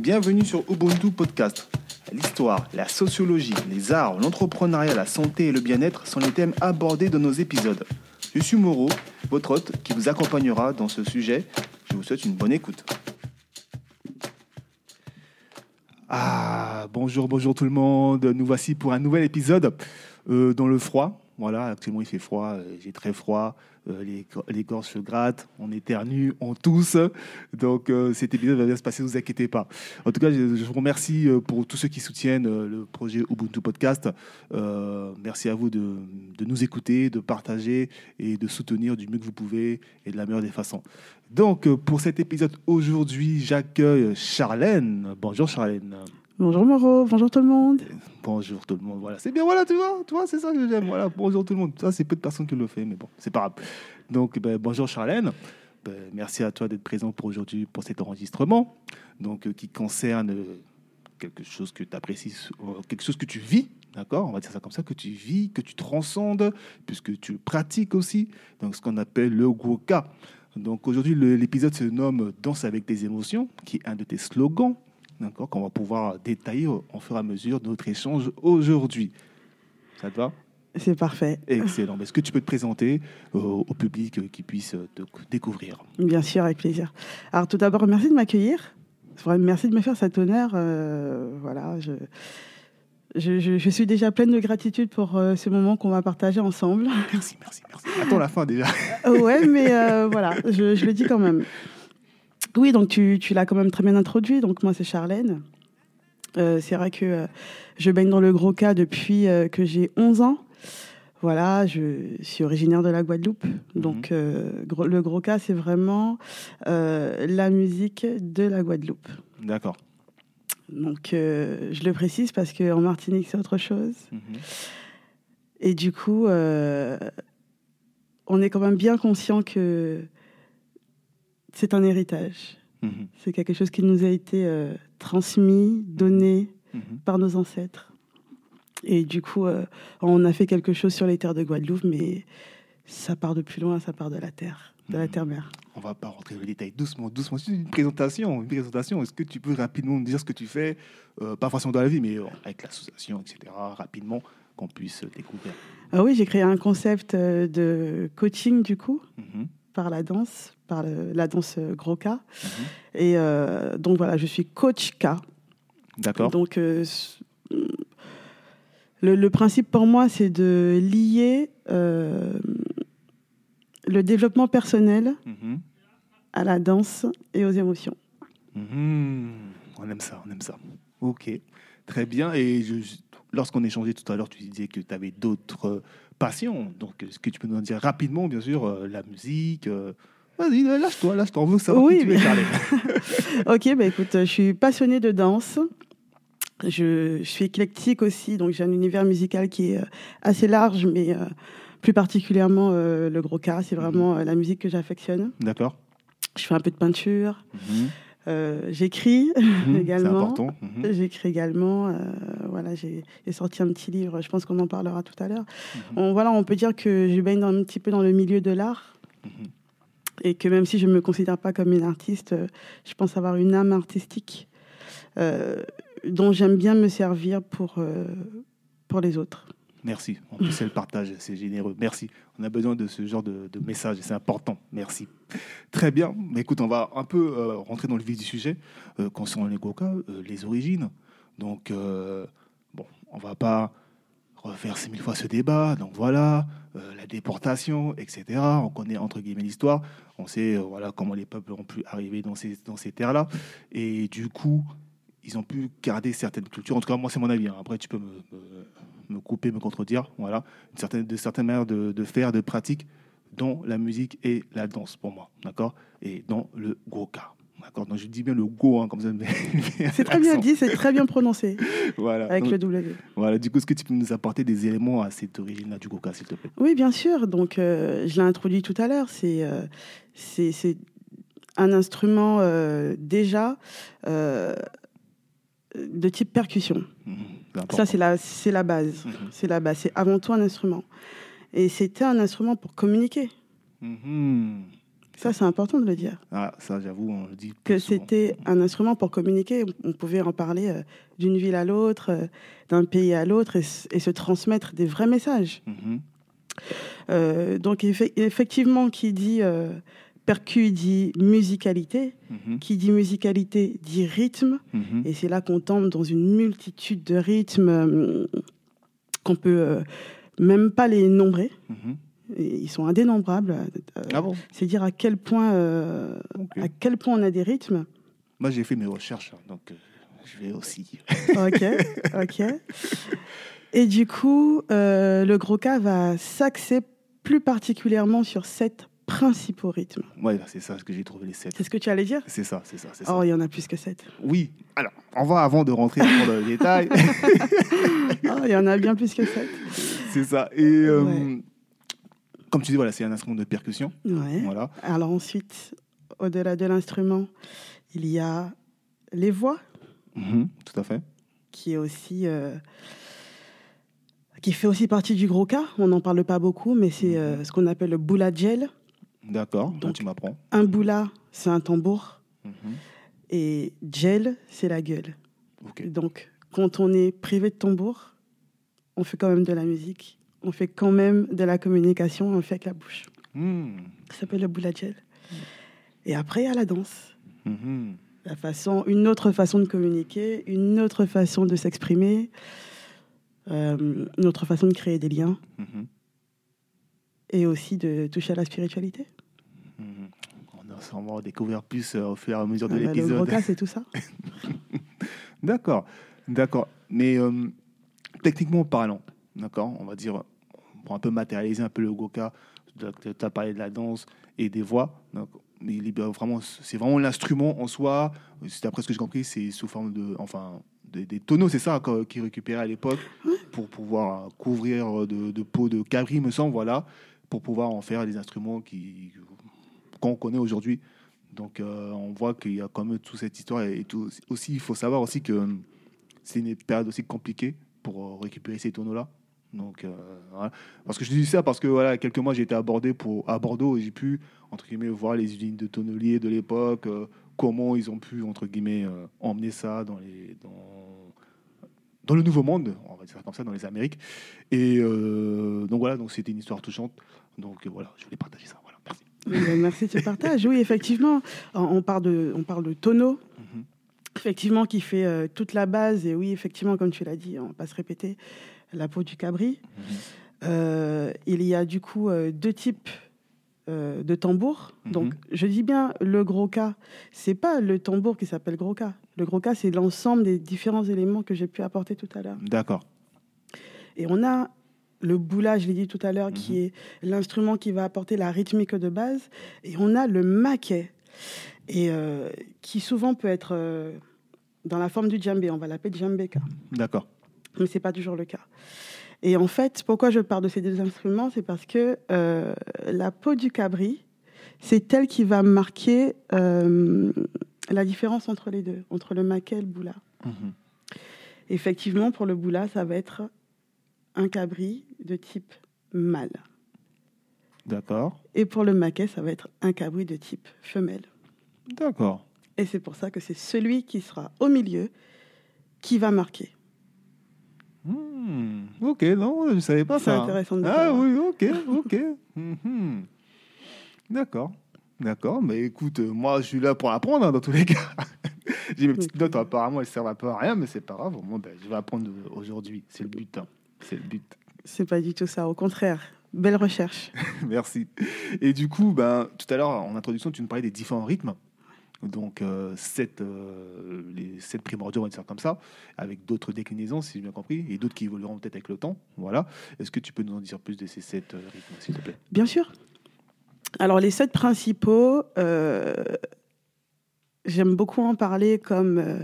Bienvenue sur Ubuntu Podcast. L'histoire, la sociologie, les arts, l'entrepreneuriat, la santé et le bien-être sont les thèmes abordés dans nos épisodes. Je suis Moreau, votre hôte qui vous accompagnera dans ce sujet. Je vous souhaite une bonne écoute. Ah, bonjour, bonjour tout le monde. Nous voici pour un nouvel épisode euh, dans le froid. Voilà, actuellement il fait froid, euh, j'ai très froid, euh, les, les gorges se grattent, on éternue, on tousse. Donc euh, cet épisode va bien se passer, ne vous inquiétez pas. En tout cas, je, vous remercie euh, pour tous ceux qui soutiennent euh, le projet Ubuntu Podcast. Euh, merci à vous de, de nous écouter, de partager et de soutenir du mieux que vous pouvez et de la meilleure des façons. Donc euh, pour cet épisode aujourd'hui, j'accueille Charlène. Bonjour Charlène. Bonjour Moreau, bonjour tout le monde. Bonjour tout le monde. Voilà, c'est bien. Voilà, tu vois, tu vois, c'est ça que j'aime. Voilà, bonjour tout le monde. Ça, c'est peu de personnes qui le font, mais bon, c'est pas grave. Donc, ben, bonjour Charlène. Ben, merci à toi d'être présent pour aujourd'hui pour cet enregistrement, donc euh, qui concerne euh, quelque chose que tu apprécies, euh, quelque chose que tu vis, d'accord On va dire ça comme ça, que tu vis, que tu transcendes, puisque tu pratiques aussi. Donc, ce qu'on appelle le Goka. Donc, aujourd'hui, l'épisode se nomme Danse avec tes émotions, qui est un de tes slogans d'accord, qu'on va pouvoir détailler au fur et à mesure de notre échange aujourd'hui. Ça te va? C'est parfait. Excellent. Est-ce que tu peux te présenter euh, au public euh, qui puisse euh, te découvrir? Bien sûr, avec plaisir. Alors tout d'abord, merci de m'accueillir. Merci de me faire cet honneur. euh, voilà, je, je, je- je suis déjà pleine de gratitude pour euh, ce moment qu'on va partager ensemble. Merci, merci, merci. Attends la fin déjà. ouais, mais euh, voilà, je, je le dis quand même. Oui, donc tu, tu l'as quand même très bien introduit. Donc moi, c'est Charlène. Euh, c'est vrai que euh, je baigne dans le gros cas depuis euh, que j'ai 11 ans. Voilà, je suis originaire de la Guadeloupe. Donc euh, gros- le gros cas, c'est vraiment la musique de la Guadeloupe. D'accord. Donc je le précise parce qu'en Martinique, c'est autre chose. Mhm. Et du coup, on est quand même bien conscient que c'est un héritage. Mhm. C'est quelque chose qui nous a été euh, transmis, donné Mhm. par nos ancêtres. Et du coup, euh, on a fait quelque chose sur les terres de Guadeloupe, mais ça part de plus loin, ça part de la terre, de la Mhm. terre-mère. On va pas rentrer dans le détail doucement, doucement. C'est une présentation, une présentation. Est-ce que tu peux rapidement nous dire ce que tu fais, euh, pas forcément dans la vie, mais avec l'association, etc. Rapidement, qu'on puisse découvrir? Ah oui, j'ai créé un concept de coaching, du coup. Par la danse, par le- la danse euh, gros K. Mhm. Et euh, donc voilà, je suis coach K. D'accord. Donc, euh, le, le principe pour moi, c'est de lier euh, le développement personnel Mhm. à la danse et aux émotions. Mhm. On aime ça, on aime ça. Ok, très bien. Et lorsqu'on échangeait tout à l'heure, tu disais que tu avais d'autres euh, passions. Donc, est-ce que tu peux nous en dire rapidement, bien sûr, euh, la musique euh, Vas-y, lâche-toi, lâche-toi. On veut savoir Oui, qui tu mais- Charlène. ok, bah écoute, je suis passionnée de danse. Je, je suis éclectique aussi, donc j'ai un univers musical qui est euh, assez large, mais euh, plus particulièrement euh, le gros cas, c'est vraiment euh, la musique que j'affectionne. D'accord. Je fais un peu de peinture, Mhm. Euh, j'écris. C'est également. important. Mhm. J'écris également. euh, voilà, j'ai sorti un petit livre. Je pense qu'on en parlera tout à l'heure. Mhm. On, voilà, on peut dire que je baigne un petit peu dans le milieu de l'art Mhm. et que même si je ne me considère pas comme une artiste, euh, je pense avoir une âme artistique euh, dont j'aime bien me servir pour, pour les autres. Merci. En plus, c'est le partage, c'est généreux. Merci. On a besoin de ce genre de, message c'est important. Merci. Très bien. Mais écoute, on va un peu euh, rentrer dans le vif du sujet euh, concernant les Goka, euh, les origines. Donc, euh, bon, on va pas refaire ces mille fois ce débat. Donc voilà, la déportation, etc. On connaît entre guillemets l'histoire. On sait voilà comment les peuples ont pu arriver dans ces, dans ces terres-là. Et du coup, ils ont pu garder certaines cultures. En tout cas, moi, c'est mon avis. hein. Après, tu peux me, me couper, me contredire. Voilà, une certaine, de certaines manières de, de faire, de pratique, dont la musique et la danse pour moi, d'accord Et dans le goka, d'accord Donc je dis bien le go, hein, comme ça. C'est très bien dit, c'est très bien prononcé Voilà. avec Donc, le W. voilà. Du coup, est-ce que tu peux nous apporter des éléments à cette origine-là du goka, s'il te plaît? Oui, bien sûr. Donc, euh, je l'ai introduit tout à l'heure. C'est euh, c'est un instrument euh, déjà de type percussion. Mhm. Ça, c'est la, c'est la base. Mhm. C'est la base. C'est avant tout un instrument. Et c'était un instrument pour communiquer. Mhm. Ça, c'est important de le dire. Ah, ça, j'avoue, on le dit. Que c'était un instrument pour communiquer. On pouvait en parler euh, d'une ville à l'autre, euh, d'un pays à l'autre et, se transmettre des vrais messages. Mhm. Euh, donc, effe- effectivement, qui dit percu dit musicalité. Mhm. Qui dit musicalité dit rythme. Mhm. Et c'est là qu'on tombe dans une multitude de rythmes euh, qu'on peut euh, même pas les nombrer. Mhm. Et ils sont indénombrables. Euh, Ah bon C'est dire à quel point, euh, à quel point on a des rythmes. Moi, j'ai fait mes recherches, hein, donc je vais aussi. Ok, ok. Et du coup, le gros cas va s'axer plus particulièrement sur sept principaux rythmes. Ouais, c'est ça ce que j'ai trouvé les sept. C'est ce que tu allais dire? C'est ça, c'est ça, c'est ça. Oh, il y en a plus que sept. Oui. Alors, on va avant de rentrer dans le détail. Oh, il y en a bien plus que sept. c'est ça. Et euh, Ouais. comme tu dis, voilà, c'est un instrument de percussion. Ouais. Voilà. Alors ensuite, au-delà de l'instrument, il y a les voix, Mhm, Tout à fait. qui est aussi euh, qui fait aussi partie du gros cas. On n'en parle pas beaucoup, mais c'est euh, ce qu'on appelle le boula gel. D'accord. Donc- tu m'apprends. Un boula, c'est un tambour, Mhm. et gel, c'est la gueule. Donc, quand on est privé de tambour, on fait quand même de la musique, on fait quand même de la communication, on fait avec la bouche. Hmm. Ça s'appelle le boula gel. Et après, il y a la danse. Mhm. La façon, une autre façon de communiquer, une autre façon de s'exprimer, euh, une autre façon de créer des liens Mhm. Et aussi de toucher à la spiritualité. Mhm. On a sûrement découvert plus euh, au fur et à mesure de Ah bah, le l'épisode. c'est tout ça. D'accord, d'accord. Mais euh, techniquement parlant, d'accord, on va dire, pour un peu matérialiser un peu le Goka, tu as parlé de la danse et des voix. Donc, il vraiment, c'est vraiment l'instrument en soi. C'est d'après ce que j'ai compris, c'est sous forme de, enfin, des, des tonneaux, c'est ça qu'ils récupéraient à l'époque pour pouvoir couvrir de, de peau de cabri, me semble, voilà, pour pouvoir en faire des instruments qui qu'on connaît aujourd'hui. Donc euh, on voit qu'il y a quand même toute cette histoire et tout. Aussi, il faut savoir aussi que c'est une période aussi compliquée pour euh, récupérer ces tonneaux-là. Donc euh. Parce que je dis ça parce que voilà, quelques mois j'ai été abordé pour à Bordeaux et j'ai pu entre guillemets voir les usines de tonneliers de l'époque, comment ils ont pu entre guillemets emmener ça dans les dans dans le nouveau monde, on va dire ça comme ça, dans les Amériques. Et euh, donc voilà, donc c'était une histoire touchante. Donc voilà, je voulais partager ça. Voilà, merci. Oui, ben, Merci, tu partages. Oui, effectivement, on- parle de, on parle de tonneau, Mhm. effectivement, qui fait euh, toute la base. Et oui, effectivement, comme tu l'as dit, on va pas se répéter, la peau du cabri. Mhm. Euh, il y a du coup euh, deux types euh, de tambours. Mhm. Donc, je dis bien le gros cas. C'est pas le tambour qui s'appelle gros cas. Le gros cas, c'est l'ensemble des différents éléments que j'ai pu apporter tout à l'heure. D'accord. Et on a le boula, je l'ai dit tout à l'heure, Mhm. qui est l'instrument qui va apporter la rythmique de base. Et on a le maquet, et, euh, qui souvent peut être euh, dans la forme du djembé. On va l'appeler djembeka, D'accord. mais ce n'est pas toujours le cas. Et en fait, pourquoi je parle de ces deux instruments? C'est parce que euh, la peau du cabri, c'est elle qui va marquer la différence entre les deux, entre le maquet et le boula. Mhm. Effectivement, pour le boula, ça va être un cabri de type mâle. D'accord. Et pour le maquet, ça va être un cabri de type femelle. D'accord. Et c'est pour ça que c'est celui qui sera au milieu qui va marquer. Hmm, Ok, non, je ne savais pas C'est ça. intéressant de Ah savoir. oui, ok, ok. Mhm. D'accord. D'accord, mais écoute, euh, moi je suis là pour apprendre hein, dans tous les cas. J'ai mes petites notes, apparemment elles servent un peu à rien, mais c'est pas grave. Moi, ben, je vais apprendre aujourd'hui. C'est le but. hein. C'est le but. C'est pas du tout ça, au contraire. Belle recherche. Merci. Et du coup, ben, tout à l'heure, en introduction, tu nous parlais des différents rythmes. Donc, euh, sept, euh, les sept primordiaux, on va dire comme ça, avec d'autres déclinaisons, si j'ai bien compris, et d'autres qui évolueront peut-être avec le temps. Voilà. Est-ce que tu peux nous en dire plus de ces sept euh, rythmes, s'il te plaît? Bien sûr. Alors, les sept principaux, euh, j'aime beaucoup en parler comme euh,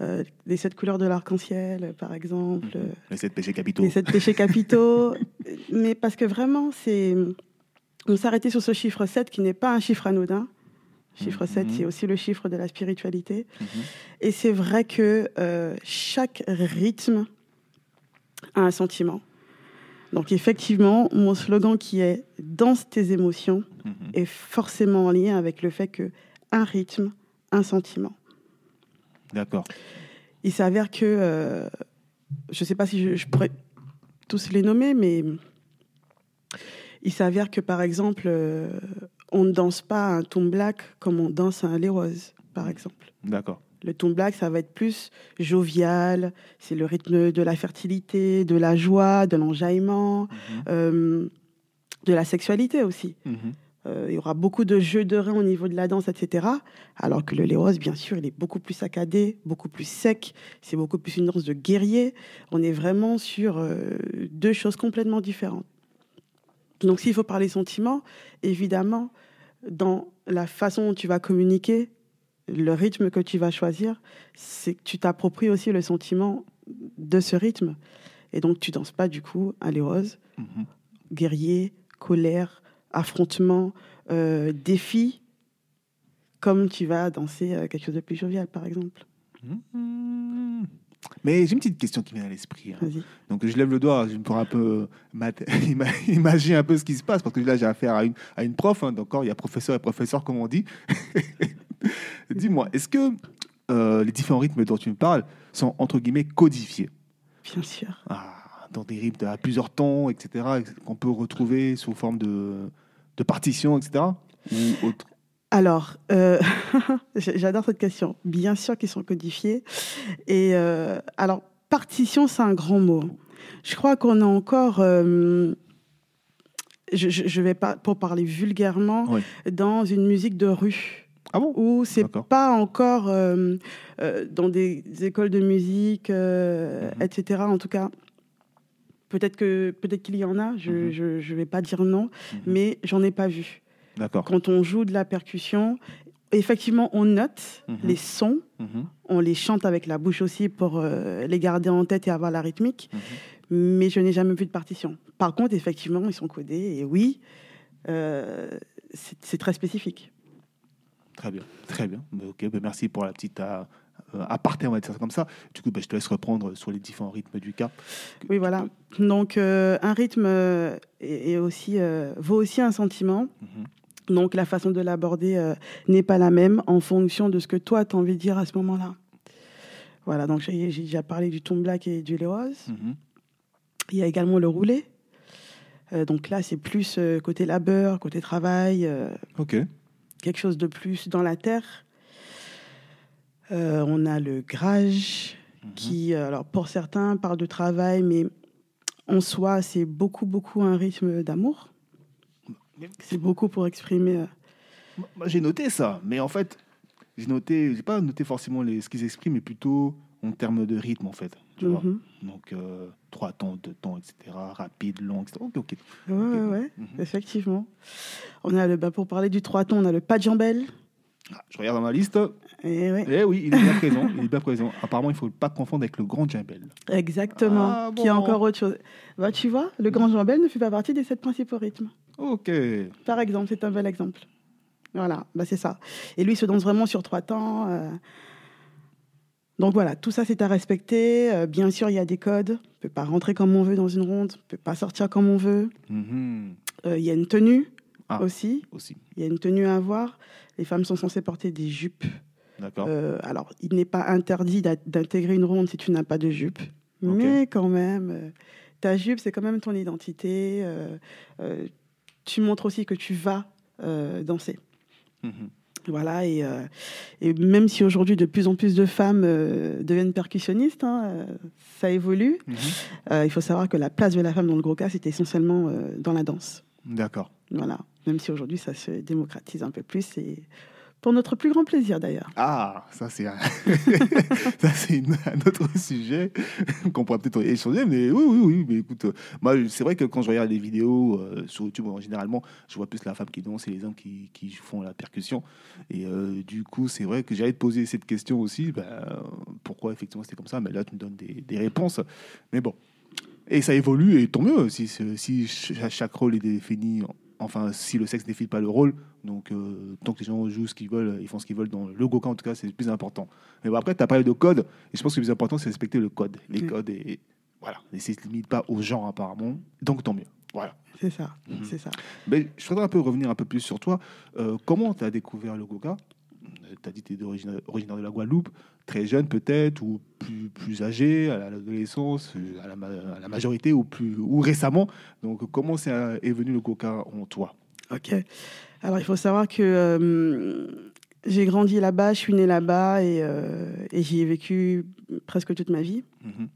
euh, les sept couleurs de l'arc-en-ciel, par exemple, euh, Les sept péchés capitaux. les sept péchés capitaux. mais parce que vraiment, c'est. On s'arrêtait sur ce chiffre 7 qui n'est pas un chiffre anodin. Chiffre 7, Mhm. c'est aussi le chiffre de la spiritualité. Mhm. Et c'est vrai que euh, chaque rythme a un sentiment. Donc effectivement, mon slogan qui est danse tes émotions Mhm. est forcément en lien avec le fait que un rythme, un sentiment. D'accord. Il s'avère que, euh, je ne sais pas si je, je pourrais tous les nommer, mais il s'avère que par exemple, euh, on ne danse pas un tomb black comme on danse un rose, par exemple. D'accord. Le tomb black, ça va être plus jovial, c'est le rythme de la fertilité, de la joie, de l'enjaillement, Mhm. euh, de la sexualité aussi. Mhm. Euh, il y aura beaucoup de jeux de reins au niveau de la danse, etc. Alors que le léros, bien sûr, il est beaucoup plus saccadé, beaucoup plus sec. C'est beaucoup plus une danse de guerrier. On est vraiment sur euh, deux choses complètement différentes. Donc, s'il faut parler sentiments, évidemment, dans la façon dont tu vas communiquer, le rythme que tu vas choisir, c'est que tu t'appropries aussi le sentiment de ce rythme. Et donc, tu danses pas du coup un léros, Mhm. guerrier, colère, affrontement, euh, défi, comme tu vas danser euh, quelque chose de plus jovial, par exemple. Mhm. Mais j'ai une petite question qui vient à l'esprit. hein. Donc je lève le doigt, je pour un peu imaginer un peu ce qui se passe, parce que là j'ai affaire à une, à une prof, hein, donc il y a professeur et professeur comme on dit. Dis-moi, est-ce que euh, les différents rythmes dont tu me parles sont entre guillemets codifiés? Bien sûr. Ah, Dans des rythmes à plusieurs tons, etc., qu'on peut retrouver sous forme de, de partition, etc. Ou autre? Alors, euh, j'adore cette question. Bien sûr qu'ils sont codifiés. Et euh, alors, partition, c'est un grand mot. Je crois qu'on a encore, je, je- je vais pas pour parler vulgairement, Oui. dans une musique de rue. Ah bon où c'est pas encore euh, euh, dans des écoles de musique, euh, Mhm. etc. En tout cas, peut-être que peut-être qu'il y en a. Je Mhm. je, je vais pas dire non, Mhm. mais j'en ai pas vu. D'accord. Quand on joue de la percussion, effectivement, on note Mhm. les sons, Mhm. on les chante avec la bouche aussi pour les garder en tête et avoir la rythmique. Mais je n'ai jamais vu de partition. Par contre, effectivement, ils sont codés et oui, c'est très spécifique. Très bien, très bien. Mais Ok, ben merci pour la petite euh, euh, aparté, on va dire ça comme ça. Du coup, ben, je te laisse reprendre sur les différents rythmes du cas. Oui, voilà. Donc, euh, un rythme euh, est, aussi, euh, vaut aussi un sentiment. Mhm. Donc, la façon de l'aborder euh, n'est pas la même en fonction de ce que toi, tu as envie de dire à ce moment-là. Voilà, donc j'ai j'ai déjà parlé du ton black et du léose. Mhm. Il y a également le roulé. Donc là, c'est plus côté labeur, côté travail, Ok. Quelque chose de plus dans la terre. Euh, on a le grage, Mhm. qui, euh, alors pour certains, parle de travail, mais en soi, c'est beaucoup, beaucoup un rythme d'amour. C'est beaucoup pour exprimer. euh, j'ai noté ça, mais en fait, j'ai noté, j'ai pas noté forcément les, ce qu'ils expriment, mais plutôt en termes de rythme, en fait. Tu vois mhm. Donc, euh, trois temps, deux temps, etc. Rapide, long, etc. Ok, ok. Ouais, ouais, ouais, Mhm. effectivement. On a le, bah, pour parler du trois tons, on a le pas de jambelle. Ah, je regarde dans ma liste. Et ouais, Eh oui, il est bien présent. Il est bien présent. Apparemment, il faut pas confondre avec le grand djembel. exactement. Ah, Qui est bon. encore autre chose. Bah, tu vois, le grand jambelle ne fait pas partie des sept principaux rythmes. Ok. Par exemple, c'est un bel exemple. Voilà, bah c'est ça. Et lui, il se danse vraiment sur trois temps. euh. Donc voilà, tout ça, c'est à respecter. Euh, bien sûr, il y a des codes. On ne peut pas rentrer comme on veut dans une ronde. On ne peut pas sortir comme on veut. Mhm. Euh, Il y a une tenue Ah. aussi. Aussi. Il y a une tenue à avoir. Les femmes sont censées porter des jupes. D'accord. Euh, alors, il n'est pas interdit d'intégrer une ronde si tu n'as pas de jupe. Mais quand même, euh, ta jupe, c'est quand même ton identité. tu montres aussi que tu vas danser. Mhm. Voilà, et, euh, et même si aujourd'hui de plus en plus de femmes euh, deviennent percussionnistes, hein, euh, ça évolue, Mhm. il faut savoir que la place de la femme dans le gros cas, c'était essentiellement dans la danse. D'accord. Voilà, même si aujourd'hui ça se démocratise un peu plus, et pour notre plus grand plaisir d'ailleurs. Ah, ça c'est un, ça c'est un autre sujet qu'on pourrait peut-être échanger, mais oui, oui, oui. Mais écoute, euh, moi c'est vrai que quand je regarde les vidéos euh, sur YouTube, généralement, je vois plus la femme qui danse et les hommes qui, qui font la percussion. Et euh, du coup, c'est vrai que j'allais te poser cette question aussi. ben, pourquoi effectivement c'était comme ça? Mais là, tu me donnes des, des réponses. Mais bon, et ça évolue et tant mieux si, si ch- chaque rôle est défini. Enfin, si le sexe définit pas le rôle, donc euh, tant que les gens jouent ce qu'ils veulent, ils font ce qu'ils veulent dans le Goka en tout cas, c'est le plus important. Mais bon, après, tu as parlé de code, et je pense que le plus important, c'est respecter le code. Les Mm. codes, et Voilà, et ça ne se limite pas aux gens apparemment, donc tant mieux. Voilà. C'est ça, Mhm. c'est ça. Mais je voudrais un peu revenir un peu plus sur toi. Euh, comment tu as découvert le Goka Tu as dit que tu es originaire, originaire de la Guadeloupe, très jeune peut-être, ou plus, plus âgé, à l'adolescence, euh, à la, ma- à la majorité, ou, plus, ou récemment. Donc comment euh, est venu le Goka en toi? Ok. Alors, il faut savoir que euh, j'ai grandi là-bas, je suis née là-bas et, euh, et j'y ai vécu presque toute ma vie. Mhm.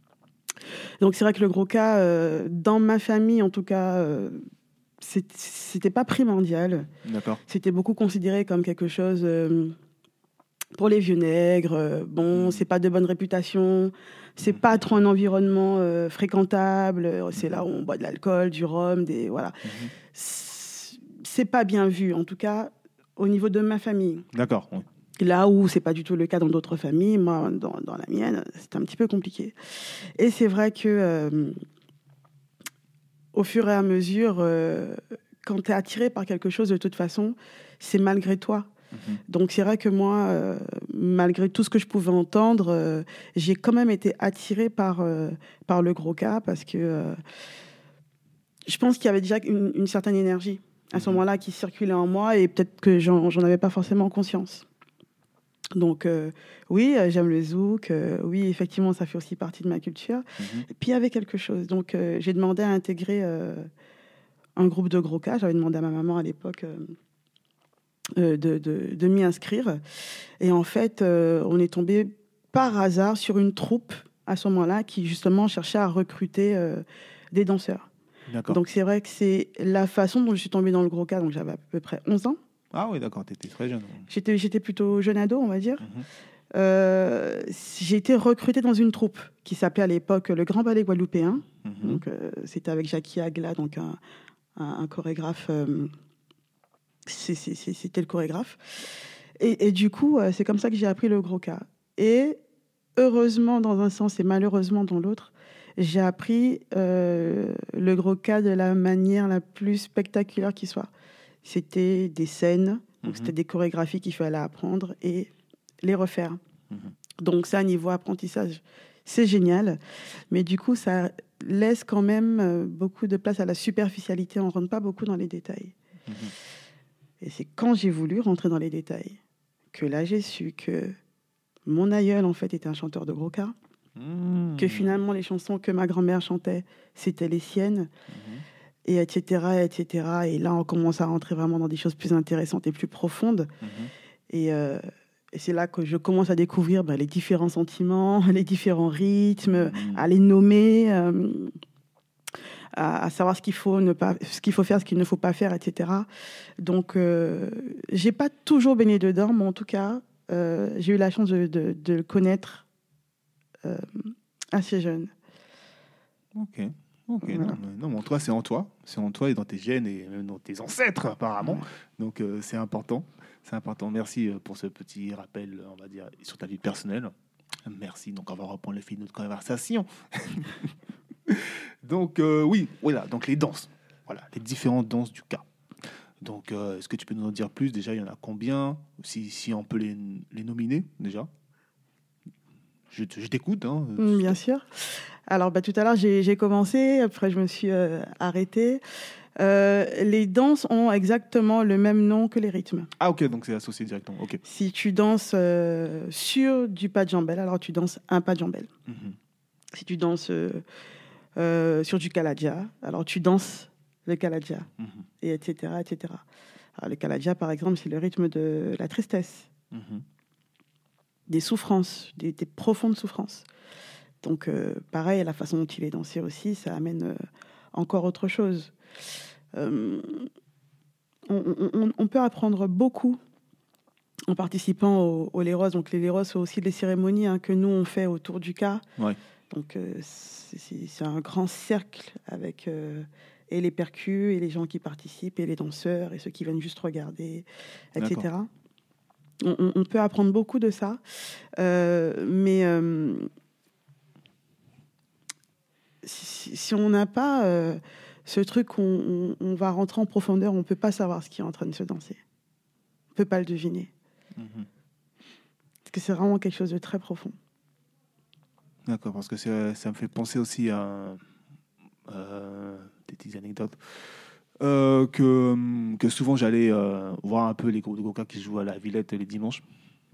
Donc, c'est vrai que le gros cas, euh, dans ma famille en tout cas, c'était pas primordial. D'accord. C'était beaucoup considéré comme quelque chose pour les vieux nègres. euh, bon, Mhm. c'est pas de bonne réputation. C'est pas trop un environnement euh, fréquentable. euh, C'est là où on boit de l'alcool, du rhum, des voilà. Mhm. C'est c'est pas bien vu, en tout cas au niveau de ma famille. D'accord. oui. Là où c'est pas du tout le cas dans d'autres familles, moi, dans, dans la mienne, c'est un petit peu compliqué. Et c'est vrai que euh, au fur et à mesure, euh, quand tu es attiré par quelque chose, de toute façon, c'est malgré toi. Mhm. Donc c'est vrai que moi, euh, malgré tout ce que je pouvais entendre, euh, j'ai quand même été attirée par, euh, par le gros cas parce que je pense qu'il y avait déjà une, une certaine énergie à ce Mhm. moment-là qui circulait en moi et peut-être que j'en avais pas forcément conscience. Donc euh, oui, j'aime le zouk, euh, oui, effectivement, ça fait aussi partie de ma culture. Mhm. Et puis il y avait quelque chose. Donc euh, j'ai demandé à intégrer un groupe de gros cas. J'avais demandé à ma maman à l'époque de, de- de m'y inscrire. Et en fait, euh, on est tombé par hasard sur une troupe à ce moment-là qui justement cherchait à recruter euh, des danseurs. Donc c'est vrai que c'est la façon dont je suis tombée dans le gros cas. Donc j'avais à peu près 11 ans. Ah oui, d'accord, tu étais très jeune. J'étais, j'étais plutôt jeune ado, on va dire. Mhm. Euh, j'ai été recrutée dans une troupe qui s'appelait à l'époque le Grand Ballet Guadeloupéen. Mhm. Donc, euh, c'était avec Jackie Agla, donc un, un- un chorégraphe. euh, c'était le chorégraphe. Et, et du coup, euh, c'est comme ça que j'ai appris le gros cas. Et heureusement dans un sens et malheureusement dans l'autre, j'ai appris euh, le gros cas de la manière la plus spectaculaire qui soit. C'était des scènes, donc Mhm. c'était des chorégraphies qu'il fallait apprendre et les refaire. Mhm. Donc ça, niveau apprentissage, c'est génial. Mais du coup, ça laisse quand même euh, beaucoup de place à la superficialité. On ne rentre pas beaucoup dans les détails. Mhm. Et c'est quand j'ai voulu rentrer dans les détails que là, j'ai su que mon aïeul, en fait, était un chanteur de gros cas. Mhm. Que finalement, les chansons que ma grand-mère chantait, c'était les siennes. Mhm. Et etc., etc. Et là, on commence à rentrer vraiment dans des choses plus intéressantes et plus profondes. Et, euh, et c'est là que je commence à découvrir ben, les différents sentiments, les différents rythmes, à les nommer, euh, à, à savoir ce qu'il faut ne pas, ce qu'il faut faire, ce qu'il ne faut pas faire, etc. Donc, euh, j'ai pas toujours baigné dedans, mais en tout cas, euh, j'ai eu la chance de, de- de le connaître euh, assez jeune. Ok. Ok, Voilà. non, non, mais en toi, c'est en toi. C'est en toi et dans tes gènes et même dans tes ancêtres, apparemment. Ouais. Donc, euh, c'est important. C'est important. Merci pour ce petit rappel, on va dire, sur ta vie personnelle. Merci. Donc, on va reprendre le fil de notre conversation. donc, euh, oui, voilà. Donc, les danses. Voilà, les différentes danses du cas. Donc, euh, est-ce que tu peux nous en dire plus? Déjà, il y en a combien? Si, si on peut les, les nominer, déjà Je, je t'écoute. Hein. Mm, Bien sûr. Alors, bah, tout à l'heure, j'ai commencé, après, je me suis euh, arrêtée. Euh, les danses ont exactement le même nom que les rythmes. Ah, ok, donc c'est associé directement. Ok. Si tu danses euh, sur du pas de jambelle, alors tu danses un pas de jambelle. Mhm. Si tu danses euh, sur du kaladja, alors tu danses le kaladja, Mhm. et etc., etc. Alors, le kaladja, par exemple, c'est le rythme de la tristesse, Mhm. des souffrances, des, des profondes souffrances. Donc, euh, pareil, la façon dont il est dansé aussi, ça amène euh, encore autre chose. On, on- on- on peut apprendre beaucoup en participant au, au Léros. Donc, les Léros sont aussi des cérémonies hein, que nous, on fait autour du cas. Ouais. Donc, euh, c'est un grand cercle avec euh, et les percus, et les gens qui participent, et les danseurs, et ceux qui viennent juste regarder, etc. On, peut apprendre beaucoup de ça. Euh, mais si, si on n'a pas ce truc on, on va rentrer en profondeur, on ne peut pas savoir ce qui est en train de se danser. On ne peut pas le deviner. Mhm. Parce que c'est vraiment quelque chose de très profond. D'accord, parce que ça, ça me fait penser aussi à euh, des petites anecdotes. Euh, que, que souvent j'allais euh, voir un peu les groupes de Goka qui jouent à la Villette les dimanches.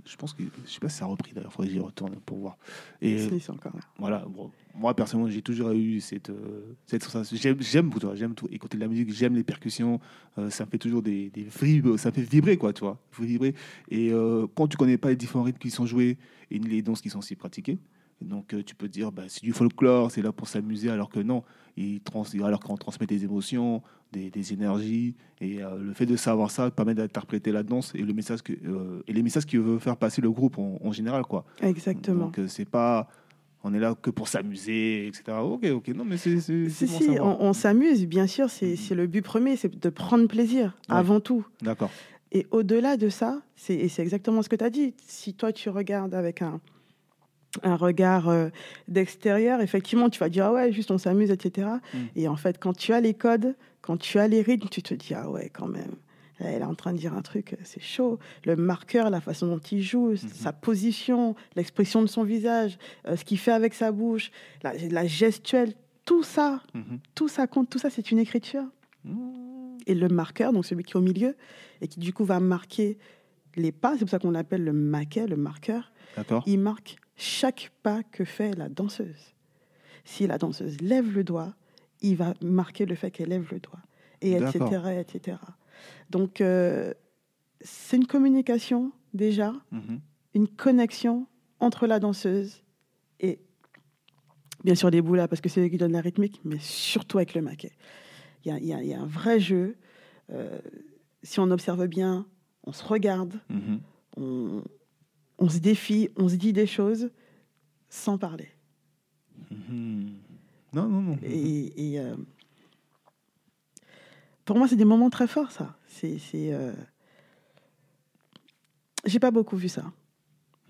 Je pense que je sais pas si ça a repris d'ailleurs, faudrait que j'y retourne pour voir. Et Si, c'est encore là. voilà, bon, moi personnellement, j'ai toujours eu cette, euh, cette sensation. J'aime, j'aime, tu vois, j'aime tout, écouter de la musique, j'aime les percussions. euh, ça me fait toujours des, des vibres, ça me fait vibrer, quoi, tu vois. Vibrer. Et euh, quand tu connais pas les différents rythmes qui sont joués et les danses qui sont si pratiquées, donc euh, tu peux dire, bah, c'est du folklore, c'est là pour s'amuser, alors que non. Il trans, alors qu'on transmet des émotions, des, des énergies, et euh, le fait de savoir ça permet d'interpréter la danse et le message que, euh, et les messages qu'il veut faire passer le groupe en, en général, quoi. Exactement. Donc c'est pas, on est là que pour s'amuser, etc. Ok, ok, non mais c'est Si, bon si, savoir. on, on s'amuse, bien sûr, c'est c'est le but premier, c'est de prendre plaisir Ouais. avant tout. D'accord. Et au-delà de ça, c'est exactement ce que tu as dit. Si toi, tu regardes avec un, un regard euh, d'extérieur, effectivement, tu vas dire, ah ouais, juste on s'amuse, etc. Mm. Et en fait, quand tu as les codes, quand tu as les rythmes, tu te dis, ah ouais, quand même. Là, Elle est en train de dire un truc, c'est chaud. Le marqueur, la façon dont il joue, sa position, l'expression de son visage, euh, ce qu'il fait avec sa bouche, la, la gestuelle, tout ça, Mhm. tout ça compte, tout ça, c'est une écriture Mmh. et le marqueur, donc celui qui est au milieu, et qui du coup va marquer les pas, c'est pour ça qu'on l'appelle le maquet, le marqueur, il marque chaque pas que fait la danseuse. Si la danseuse lève le doigt, il va marquer le fait qu'elle lève le doigt, et etc. Etc. Donc, euh, c'est une communication déjà, Mhm. une connexion entre la danseuse et bien sûr les boulas parce que c'est eux qui donnent la rythmique, mais surtout avec le maquet. Y y il y a un vrai jeu. Euh, si on observe bien, on se regarde, Mhm. on, on se défie, on se dit des choses sans parler. Non, non, non. Et, et, euh, pour moi, c'est des moments très forts, ça. C'est, c'est, euh, J'ai pas beaucoup vu ça.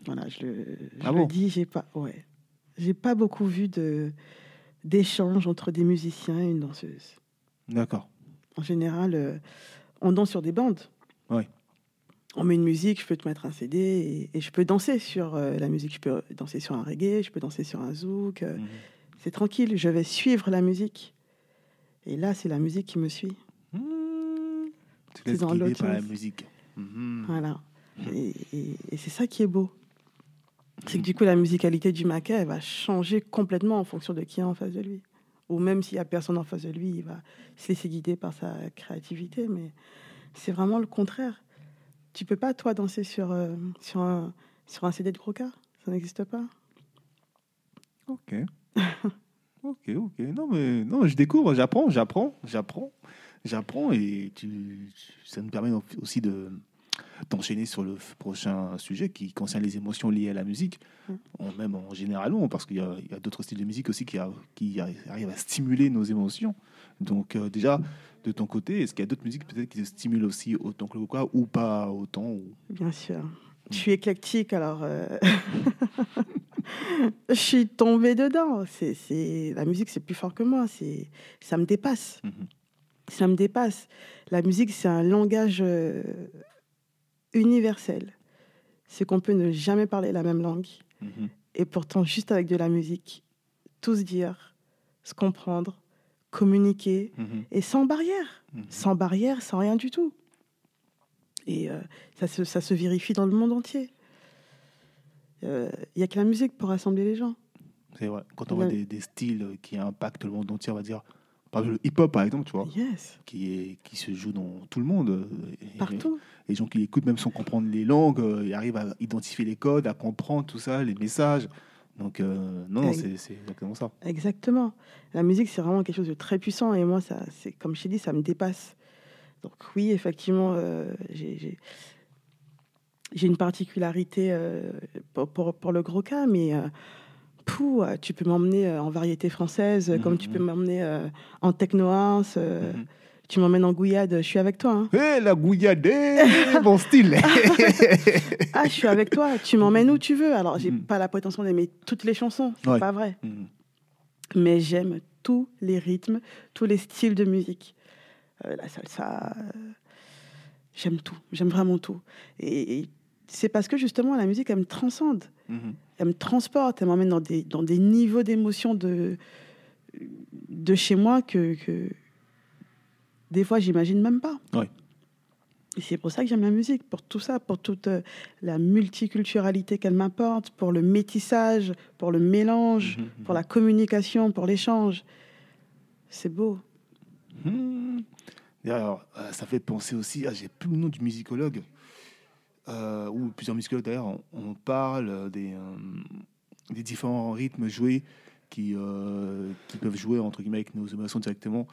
Voilà, je le, je Ah le bon? dis, j'ai pas, ouais, j'ai pas beaucoup vu de d'échanges entre des musiciens et une danseuse. D'accord. En général, euh, on danse sur des bandes. Ouais. On met une musique, je peux te mettre un CD et, et je peux danser sur euh, la musique. Je peux danser sur un reggae, je peux danser sur un zouk. euh, Mhm. c'est tranquille, je vais suivre la musique. Et là, c'est la musique qui me suit. Mhm. Tu C'est dans l'autre par la musique. Mhm. Voilà. Et, et- et c'est ça qui est beau. C'est que du coup, la musicalité du maquet, elle va changer complètement en fonction de qui est en face de lui. Ou même s'il n'y a personne en face de lui, il va se laisser guider par sa créativité. Mais c'est vraiment le contraire. Tu peux pas, toi, danser sur, euh, sur, un, sur un CD de Croca. Ça n'existe pas. Ok. ok, ok. Non, mais non, je découvre, j'apprends, j'apprends, j'apprends, j'apprends et tu, ça nous permet aussi de d'enchaîner sur le prochain sujet qui concerne les émotions liées à la musique, Mm. en- même en généralement, parce qu'il y a, d'autres styles de musique aussi qui, a- qui arrivent à stimuler nos émotions. Donc euh, déjà, de ton côté, est-ce qu'il y a d'autres musiques peut-être qui te stimulent aussi autant que le ou pas autant ou... Bien sûr. Je suis éclectique, alors euh, je suis tombée dedans. C'est. La musique, c'est plus fort que moi. C'est... Ça me dépasse. Mhm. Ça me dépasse. La musique, c'est un langage euh, universel. C'est qu'on peut ne jamais parler la même langue. Mhm. Et pourtant, juste avec de la musique, tout se dire, se comprendre, communiquer, Mhm. et sans barrière Mhm. sans barrière, sans rien du tout. Et euh, ça, se, ça se vérifie dans le monde entier. Il n'y a que la musique pour rassembler les gens. C'est vrai. Quand on voit des, des styles qui impactent le monde entier, on va dire, par exemple, le hip-hop par exemple, tu vois, Yes, qui, est, qui se joue dans tout le monde. euh, et- partout. Les gens qui l'écoutent, même sans comprendre les langues, euh, ils arrivent à identifier les codes, à comprendre tout ça, les messages. Donc, euh, non, c'est exactement ça. Exactement. La musique, c'est vraiment quelque chose de très puissant. Et moi, ça, c'est comme je t'ai dit, ça me dépasse. Donc oui, effectivement, euh, j'ai- une particularité euh, pour, pour, pour le gros cas, mais pou, tu peux m'emmener en variété française, comme tu peux Mhm. m'emmener euh, en techno house, Mhm. Tu m'emmènes en gouillade, je suis avec toi. hein. La gouilladée Bon style Ah, je suis avec toi, tu m'emmènes où tu veux. Alors, j'ai Mhm. pas la prétention d'aimer toutes les chansons, c'est Ouais. pas vrai. Mhm. Mais j'aime tous les rythmes, tous les styles de musique. Euh, la salsa, euh, j'aime tout, j'aime vraiment tout. Et, et c'est parce que justement la musique, elle me transcende, Mhm. elle me transporte, elle m'emmène dans des, dans des niveaux d'émotion de, de chez moi que, que des fois j'imagine même pas. Ouais. Et c'est pour ça que j'aime la musique, pour tout ça, pour toute euh, la multiculturalité qu'elle m'apporte, pour le métissage, pour le mélange, Mhm, pour la communication, pour l'échange. C'est beau. Hmm. D'ailleurs, euh, ça fait penser aussi, ah, j'ai plus le nom du musicologue, euh, ou plusieurs musicologues d'ailleurs, on, on parle euh, des, euh, des différents rythmes joués qui, euh, qui peuvent jouer entre guillemets avec nos émotions directement.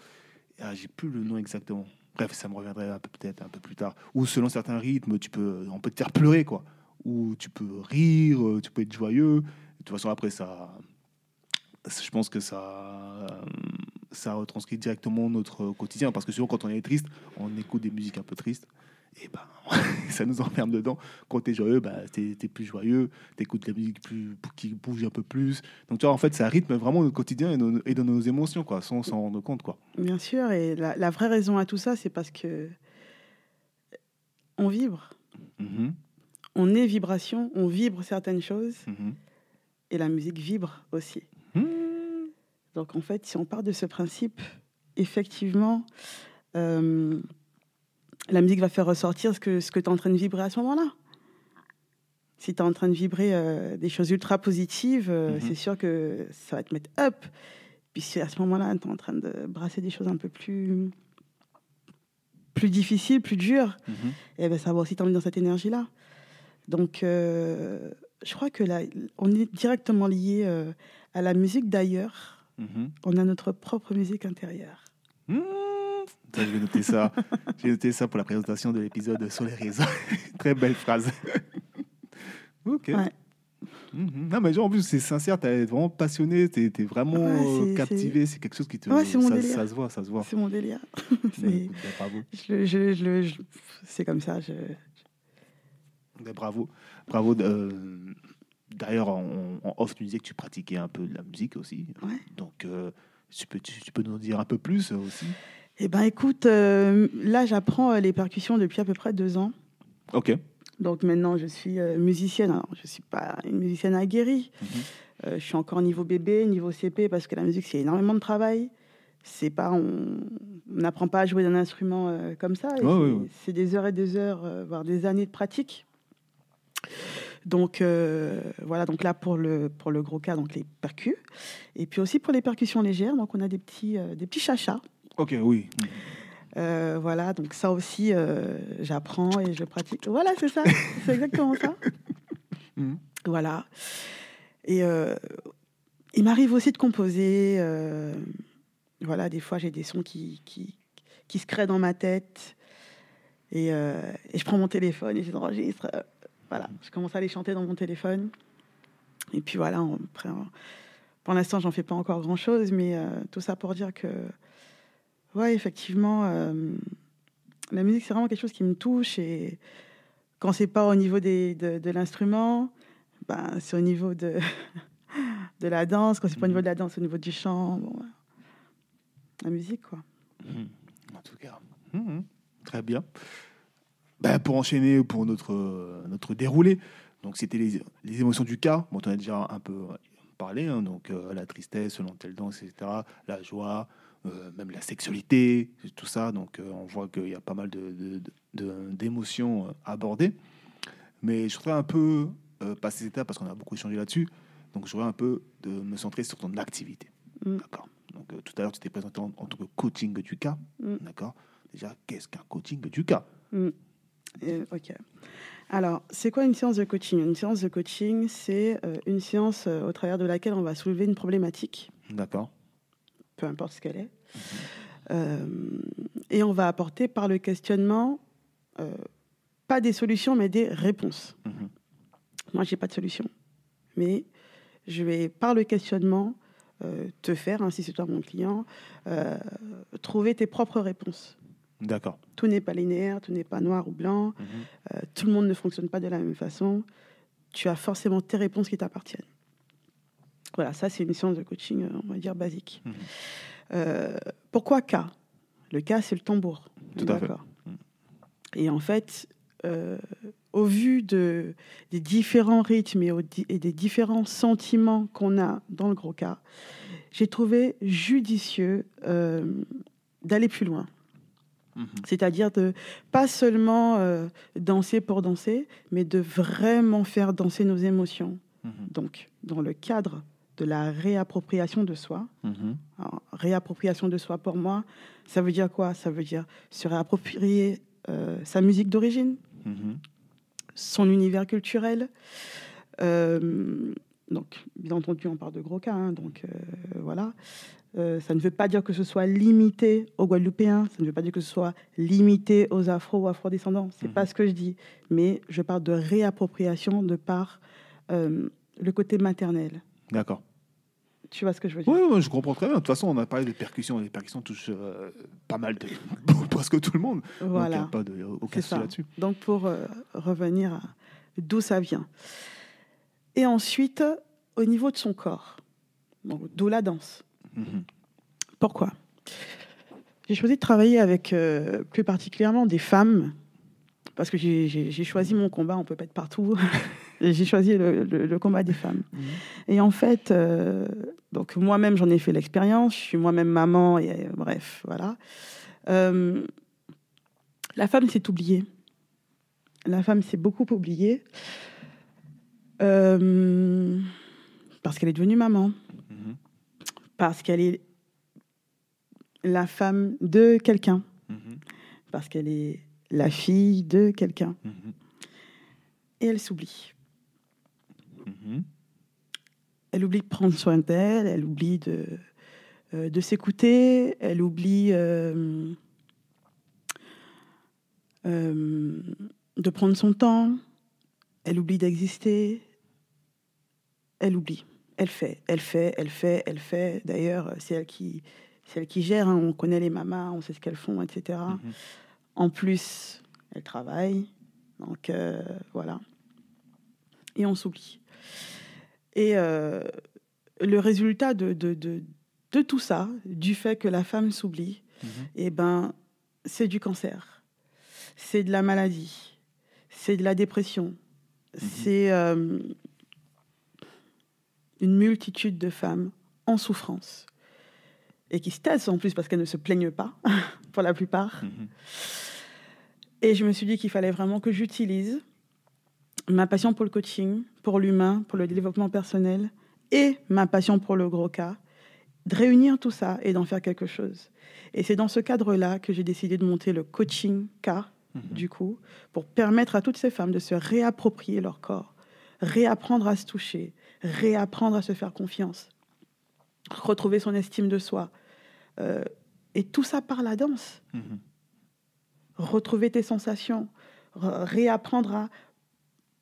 Ah, j'ai plus le nom exactement. Bref, ça me reviendrait peut-être un peu plus tard. Ou selon certains rythmes, tu peux, on peut te faire pleurer quoi. Ou tu peux rire, euh, tu peux être joyeux. De toute façon, après ça, je pense que ça, euh, ça retranscrit directement notre quotidien. Parce que souvent, quand on est triste, on écoute des musiques un peu tristes. Et ben, ça nous enferme dedans. Quand tu es joyeux, ben, tu es, plus joyeux. Tu écoutes de la musique plus, qui bouge un peu plus. Donc, tu vois, en fait, ça rythme vraiment notre quotidien et, nos, et de nos émotions, quoi, sans s'en rendre compte. Quoi. Bien sûr, et la, la vraie raison à tout ça, c'est parce que on vibre. Mhm, On est vibration, on vibre certaines choses, mhm. et la musique vibre aussi. Hmm. Donc en fait, si on part de ce principe, effectivement, euh, la musique va faire ressortir ce que, ce que tu es en train de vibrer à ce moment-là. Si tu es en train de vibrer euh, des choses ultra positives, euh, Mhm. c'est sûr que ça va te mettre up. Puis si à ce moment-là, tu es en train de brasser des choses un peu plus, plus difficiles, plus dures, Mhm. eh ben, ça va aussi t'emmener dans cette énergie-là. Donc, euh, je crois que là, on est directement lié à la musique d'ailleurs. Mhm. On a notre propre musique intérieure. Ça, je vais noter ça. J'ai noté ça pour la présentation de l'épisode sur les réseaux. Très belle phrase. ok. Ouais. Mhm. Non, mais genre, en plus, c'est sincère, t'es vraiment passionné, t'es es vraiment Ouais, captivé, c'est quelque chose qui te. Ouais, ça, délire. ça se voit, ça se voit. C'est mon délire. C'est- bah, bravo. je je- je comme ça. Bah, bravo. Bravo. euh, D'ailleurs, en, en off, tu disais que tu pratiquais un peu de la musique aussi. Ouais. Donc, euh, tu, peux, tu, tu peux nous en dire un peu plus euh, aussi? Eh ben, écoute, euh, là, j'apprends euh, les percussions depuis à peu près deux ans. Ok. Donc maintenant, je suis euh, musicienne. Alors, je ne suis pas une musicienne aguerrie. Mhm. Euh, je suis encore niveau bébé, niveau CP, parce que la musique, c'est énormément de travail. C'est pas, on n'apprend pas à jouer d'un instrument euh, comme ça. Et Ouais, c'est, des heures et des heures, euh, voire des années de pratique. Donc voilà, donc là pour le, pour le gros cas, donc les percus. Et puis aussi pour les percussions légères, donc on a des petits, des petits chachas. Ok, oui. Euh, voilà, donc ça aussi, euh, j'apprends et je pratique. Voilà, c'est ça, c'est exactement ça. Mhm. Voilà. Et euh, il m'arrive aussi de composer. voilà, des fois, j'ai des sons qui, qui, qui se créent dans ma tête. Et, et je prends mon téléphone et j'enregistre. voilà, je commence à les chanter dans mon téléphone. Et puis voilà, on- pour l'instant, j'en fais pas encore grand-chose, mais tout ça pour dire que, ouais, effectivement, euh, la musique, c'est vraiment quelque chose qui me touche. Et quand c'est pas au niveau des, de, de l'instrument, ben, c'est au niveau de, de la danse. Quand c'est pas au niveau de la danse, au niveau du chant. Bon, ouais. la musique, quoi. Mhm. En tout cas. Mhm. Très bien. Ben, pour enchaîner pour notre, euh, notre déroulé, donc c'était les, les émotions du cas. Bon, on a déjà un peu parlé, hein, donc euh, la tristesse, selon telle danse, etc. La joie, euh, même la sexualité, tout ça. Donc euh, on voit qu'il y a pas mal de, de- de- d'émotions euh, abordées. Mais je voudrais un peu euh, passer ces étapes parce qu'on a beaucoup échangé là-dessus. Donc je voudrais un peu de me centrer sur ton activité. Mm. D'accord. Donc euh, tout à l'heure, tu t'es présenté en, en tant que coaching du cas. Mm. D'accord. Déjà, qu'est-ce qu'un coaching du cas? Euh, ok. Alors, c'est quoi une séance de coaching? Une séance de coaching, c'est euh, une séance euh, au travers de laquelle on va soulever une problématique, D'accord. Peu importe ce qu'elle est, Euh, et on va apporter par le questionnement, euh, pas des solutions, mais des réponses. Mhm. Moi, j'ai pas de solution, mais je vais par le questionnement euh, te faire, hein, si c'est toi mon client, trouver tes propres réponses. D'accord. Tout n'est pas linéaire, tout n'est pas noir ou blanc. Mhm. Tout le monde ne fonctionne pas de la même façon. Tu as forcément tes réponses qui t'appartiennent. Voilà, ça c'est une séance de coaching, euh, on va dire, basique. Mhm. Euh, pourquoi K? Le K, c'est le tambour. Tout à fait. D'accord. Et en fait, euh, au vu de, des différents rythmes et, et des différents sentiments qu'on a dans le gros cas, j'ai trouvé judicieux euh, d'aller plus loin. Mhm. C'est-à-dire de pas seulement euh, danser pour danser, mais de vraiment faire danser nos émotions. Mhm. Donc, dans le cadre de la réappropriation de soi, mhm. réappropriation de soi pour moi, ça veut dire quoi? Ça veut dire se réapproprier euh, sa musique d'origine, son univers culturel. Euh, donc, bien entendu, on parle de gros cas, hein, donc voilà. Euh, ça ne veut pas dire que ce soit limité aux Guadeloupéens, ça ne veut pas dire que ce soit limité aux Afro ou Afro-descendants. C'est n'est pas mhm. ce que je dis. Mais je parle de réappropriation de par le côté maternel. D'accord. Tu vois ce que je veux dire Oui, je comprends très bien. De toute façon, on a parlé de percussions. Les percussions touchent euh, pas mal de. presque tout le monde. Voilà. Donc, il n'y a pas de, aucun souci là-dessus. Donc, pour revenir à d'où ça vient. Et ensuite, au niveau de son corps, d'où la danse. Mhm. Pourquoi? J'ai choisi de travailler avec euh, plus particulièrement des femmes, parce que j'ai choisi mon combat, on peut pas être partout. j'ai choisi le, combat des femmes. Mhm. Et en fait, euh, donc moi-même, j'en ai fait l'expérience, je suis moi-même maman, et euh, bref, voilà. la femme s'est oubliée. La femme s'est beaucoup oubliée. parce qu'elle est devenue maman parce qu'elle est la femme de quelqu'un, mhm. parce qu'elle est la fille de quelqu'un. Mhm. Et elle s'oublie. Mhm. Elle oublie de prendre soin d'elle, elle oublie de, euh, de s'écouter, elle oublie euh, euh, de prendre son temps, elle oublie d'exister, elle oublie elle fait, elle fait, elle fait, elle fait. D'ailleurs, c'est elle qui, c'est elle qui gère. Hein. On connaît les mamas, on sait ce qu'elles font, etc. Mhm. En plus, elle travaille. Donc euh, voilà. Et on s'oublie. Et euh, le résultat de, de, de, tout ça, du fait que la femme s'oublie, mhm. eh ben, c'est du cancer, c'est de la maladie, c'est de la dépression, mhm. c'est euh, une multitude de femmes en souffrance et qui se taisent en plus parce qu'elles ne se plaignent pas, pour la plupart. Mhm. Et je me suis dit qu'il fallait vraiment que j'utilise ma passion pour le coaching, pour l'humain, pour le développement personnel et ma passion pour le gros cas, de réunir tout ça et d'en faire quelque chose. Et c'est dans ce cadre-là que j'ai décidé de monter le coaching cas, mhm. du coup, pour permettre à toutes ces femmes de se réapproprier leur corps, réapprendre à se toucher, réapprendre à se faire confiance, retrouver son estime de soi. Euh, et tout ça par la danse. Mhm. Retrouver tes sensations, réapprendre à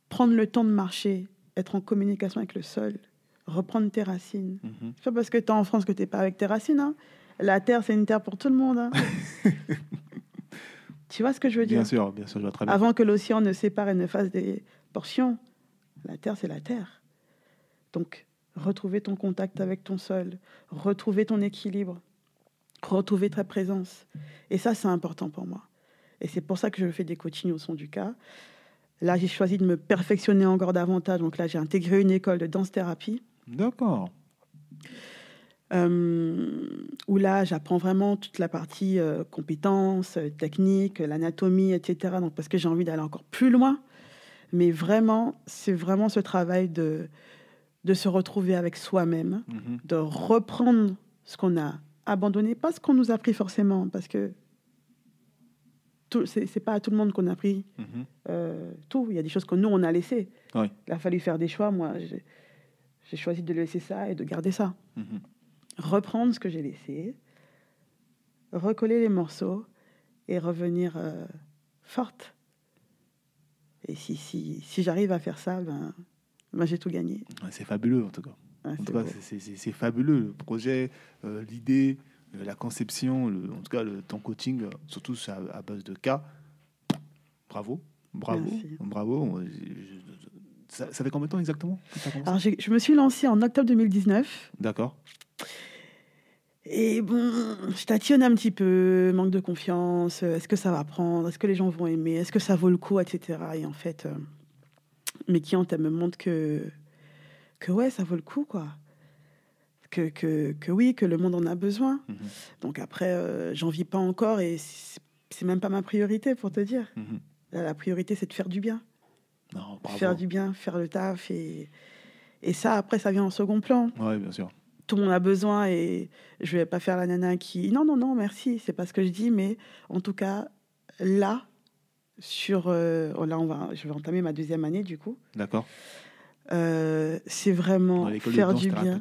prendre le temps de marcher, être en communication avec le sol, reprendre tes racines. Mhm. C'est pas parce que tu es en France que tu n'es pas avec tes racines. Hein. La terre, c'est une terre pour tout le monde. Hein. tu vois ce que je veux dire? Bien sûr, bien sûr, je vois très bien. Avant que l'océan ne sépare et ne fasse des portions, la terre, c'est la terre. Donc, retrouver ton contact avec ton sol, retrouver ton équilibre, retrouver ta présence. Et ça, c'est important pour moi. Et c'est pour ça que je fais des coachings au son du cas. Là, j'ai choisi de me perfectionner encore davantage. Donc là, j'ai intégré une école de danse-thérapie. D'accord. Euh, où là, j'apprends vraiment toute la partie euh, compétences, techniques, l'anatomie, etc. Donc, parce que j'ai envie d'aller encore plus loin. Mais vraiment, c'est vraiment ce travail de, de se retrouver avec soi-même, mhm. de reprendre ce qu'on a abandonné, pas ce qu'on nous a pris forcément, parce que ce n'est pas à tout le monde qu'on a pris mhm. euh, tout. Il y a des choses que nous, on a laissées. Il a fallu faire des choix. Moi, j'ai choisi de laisser ça et de garder ça. Mhm. Reprendre ce que j'ai laissé, recoller les morceaux et revenir euh, forte. Et si, si, si j'arrive à faire ça, ben, moi, j'ai tout gagné. c'est fabuleux, en tout cas. en tout cas, c'est fabuleux. Le projet, euh, l'idée, la conception, en tout cas, le, ton coaching, euh, surtout à, base de cas. Bravo. Bravo. Bravo. Ça, fait combien de temps exactement Alors, je me suis lancée en octobre 2019. D'accord. Et bon, je tâtonne un petit peu, manque de confiance. Est-ce que ça va prendre Est-ce que les gens vont aimer Est-ce que ça vaut le coup Etc. Et en fait, euh, mes clientes, elles me montrent que, que ouais, ça vaut le coup, quoi. Que, que, que oui, que le monde en a besoin. Mhm. Donc après, euh, j'en vis pas encore et c'est même pas ma priorité, pour te dire. Mhm. La, la priorité, c'est de faire du bien. Non. Faire du bien, faire le taf. Et, et ça, après, ça vient en second plan. Ouais, bien sûr. tout le monde a besoin et je vais pas faire la nana qui non non non merci c'est pas ce que je dis mais en tout cas là sur euh, là on va je vais entamer ma deuxième année du coup D'accord. Euh, c'est vraiment faire du bien.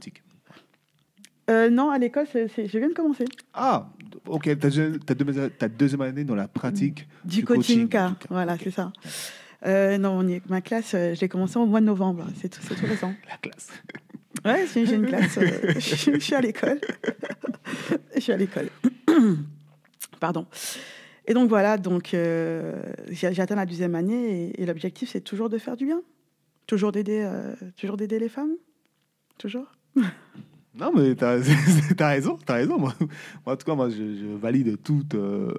Euh, non à l'école c'est- c'est- je viens de commencer Ah, ok. Ta, deuxi- ta deuxième- ta deuxième année dans la pratique du, coaching, du cas. voilà Ok. c'est ça Euh, non on y est- ma classe euh, je l'ai commencé au mois de novembre c'est tout c'est tout récent la classe. Ouais, j'ai j'ai une classe. euh, je, je suis à l'école. je suis à l'école. Pardon. Et donc voilà, donc euh, j'ai j'ai atteint la deuxième année et, et l'objectif c'est toujours de faire du bien, toujours d'aider, euh, toujours d'aider les femmes, toujours. Non, mais t'as as raison, t'as raison. Moi, moi, en tout cas, moi, je, je valide toute, euh,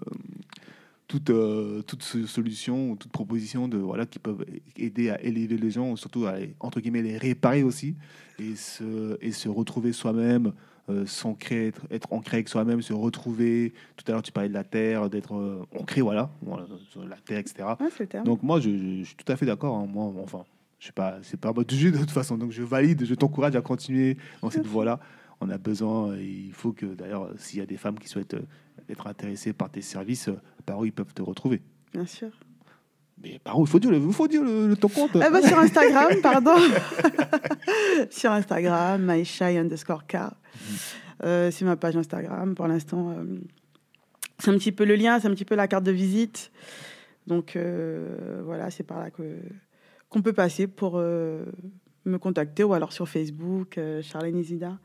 toute, euh, toute so- solution, toute proposition de, voilà, qui peuvent aider à élever les gens, surtout à, les- entre guillemets, les réparer aussi et se, et se retrouver soi-même, euh, s'ancrer, être, être ancré avec soi-même, se retrouver. Tout à l'heure, tu parlais de la terre, d'être euh, ancré, voilà, voilà, sur la terre, etc. Ouais. Donc moi, je, je- je suis tout à fait d'accord. hein. Moi, enfin, je sais pas, c'est pas moi du jeu de toute façon. Donc je valide, je t'encourage à continuer dans cette voie-là. On a besoin, et il faut que d'ailleurs, s'il y a des femmes qui souhaitent euh, être intéressées par tes services, euh, par où ils peuvent te retrouver. Bien sûr. Mais par où il faut dire, le- il faut dire le, le- ton compte. Ah bah, sur Instagram, pardon. sur Instagram, myshai underscore K. Euh, c'est ma page Instagram. Pour l'instant, euh, c'est un petit peu le lien, c'est un petit peu la carte de visite. Donc euh, voilà, c'est par là que qu'on peut passer pour euh, me contacter ou alors sur Facebook, euh, Charlène Isida.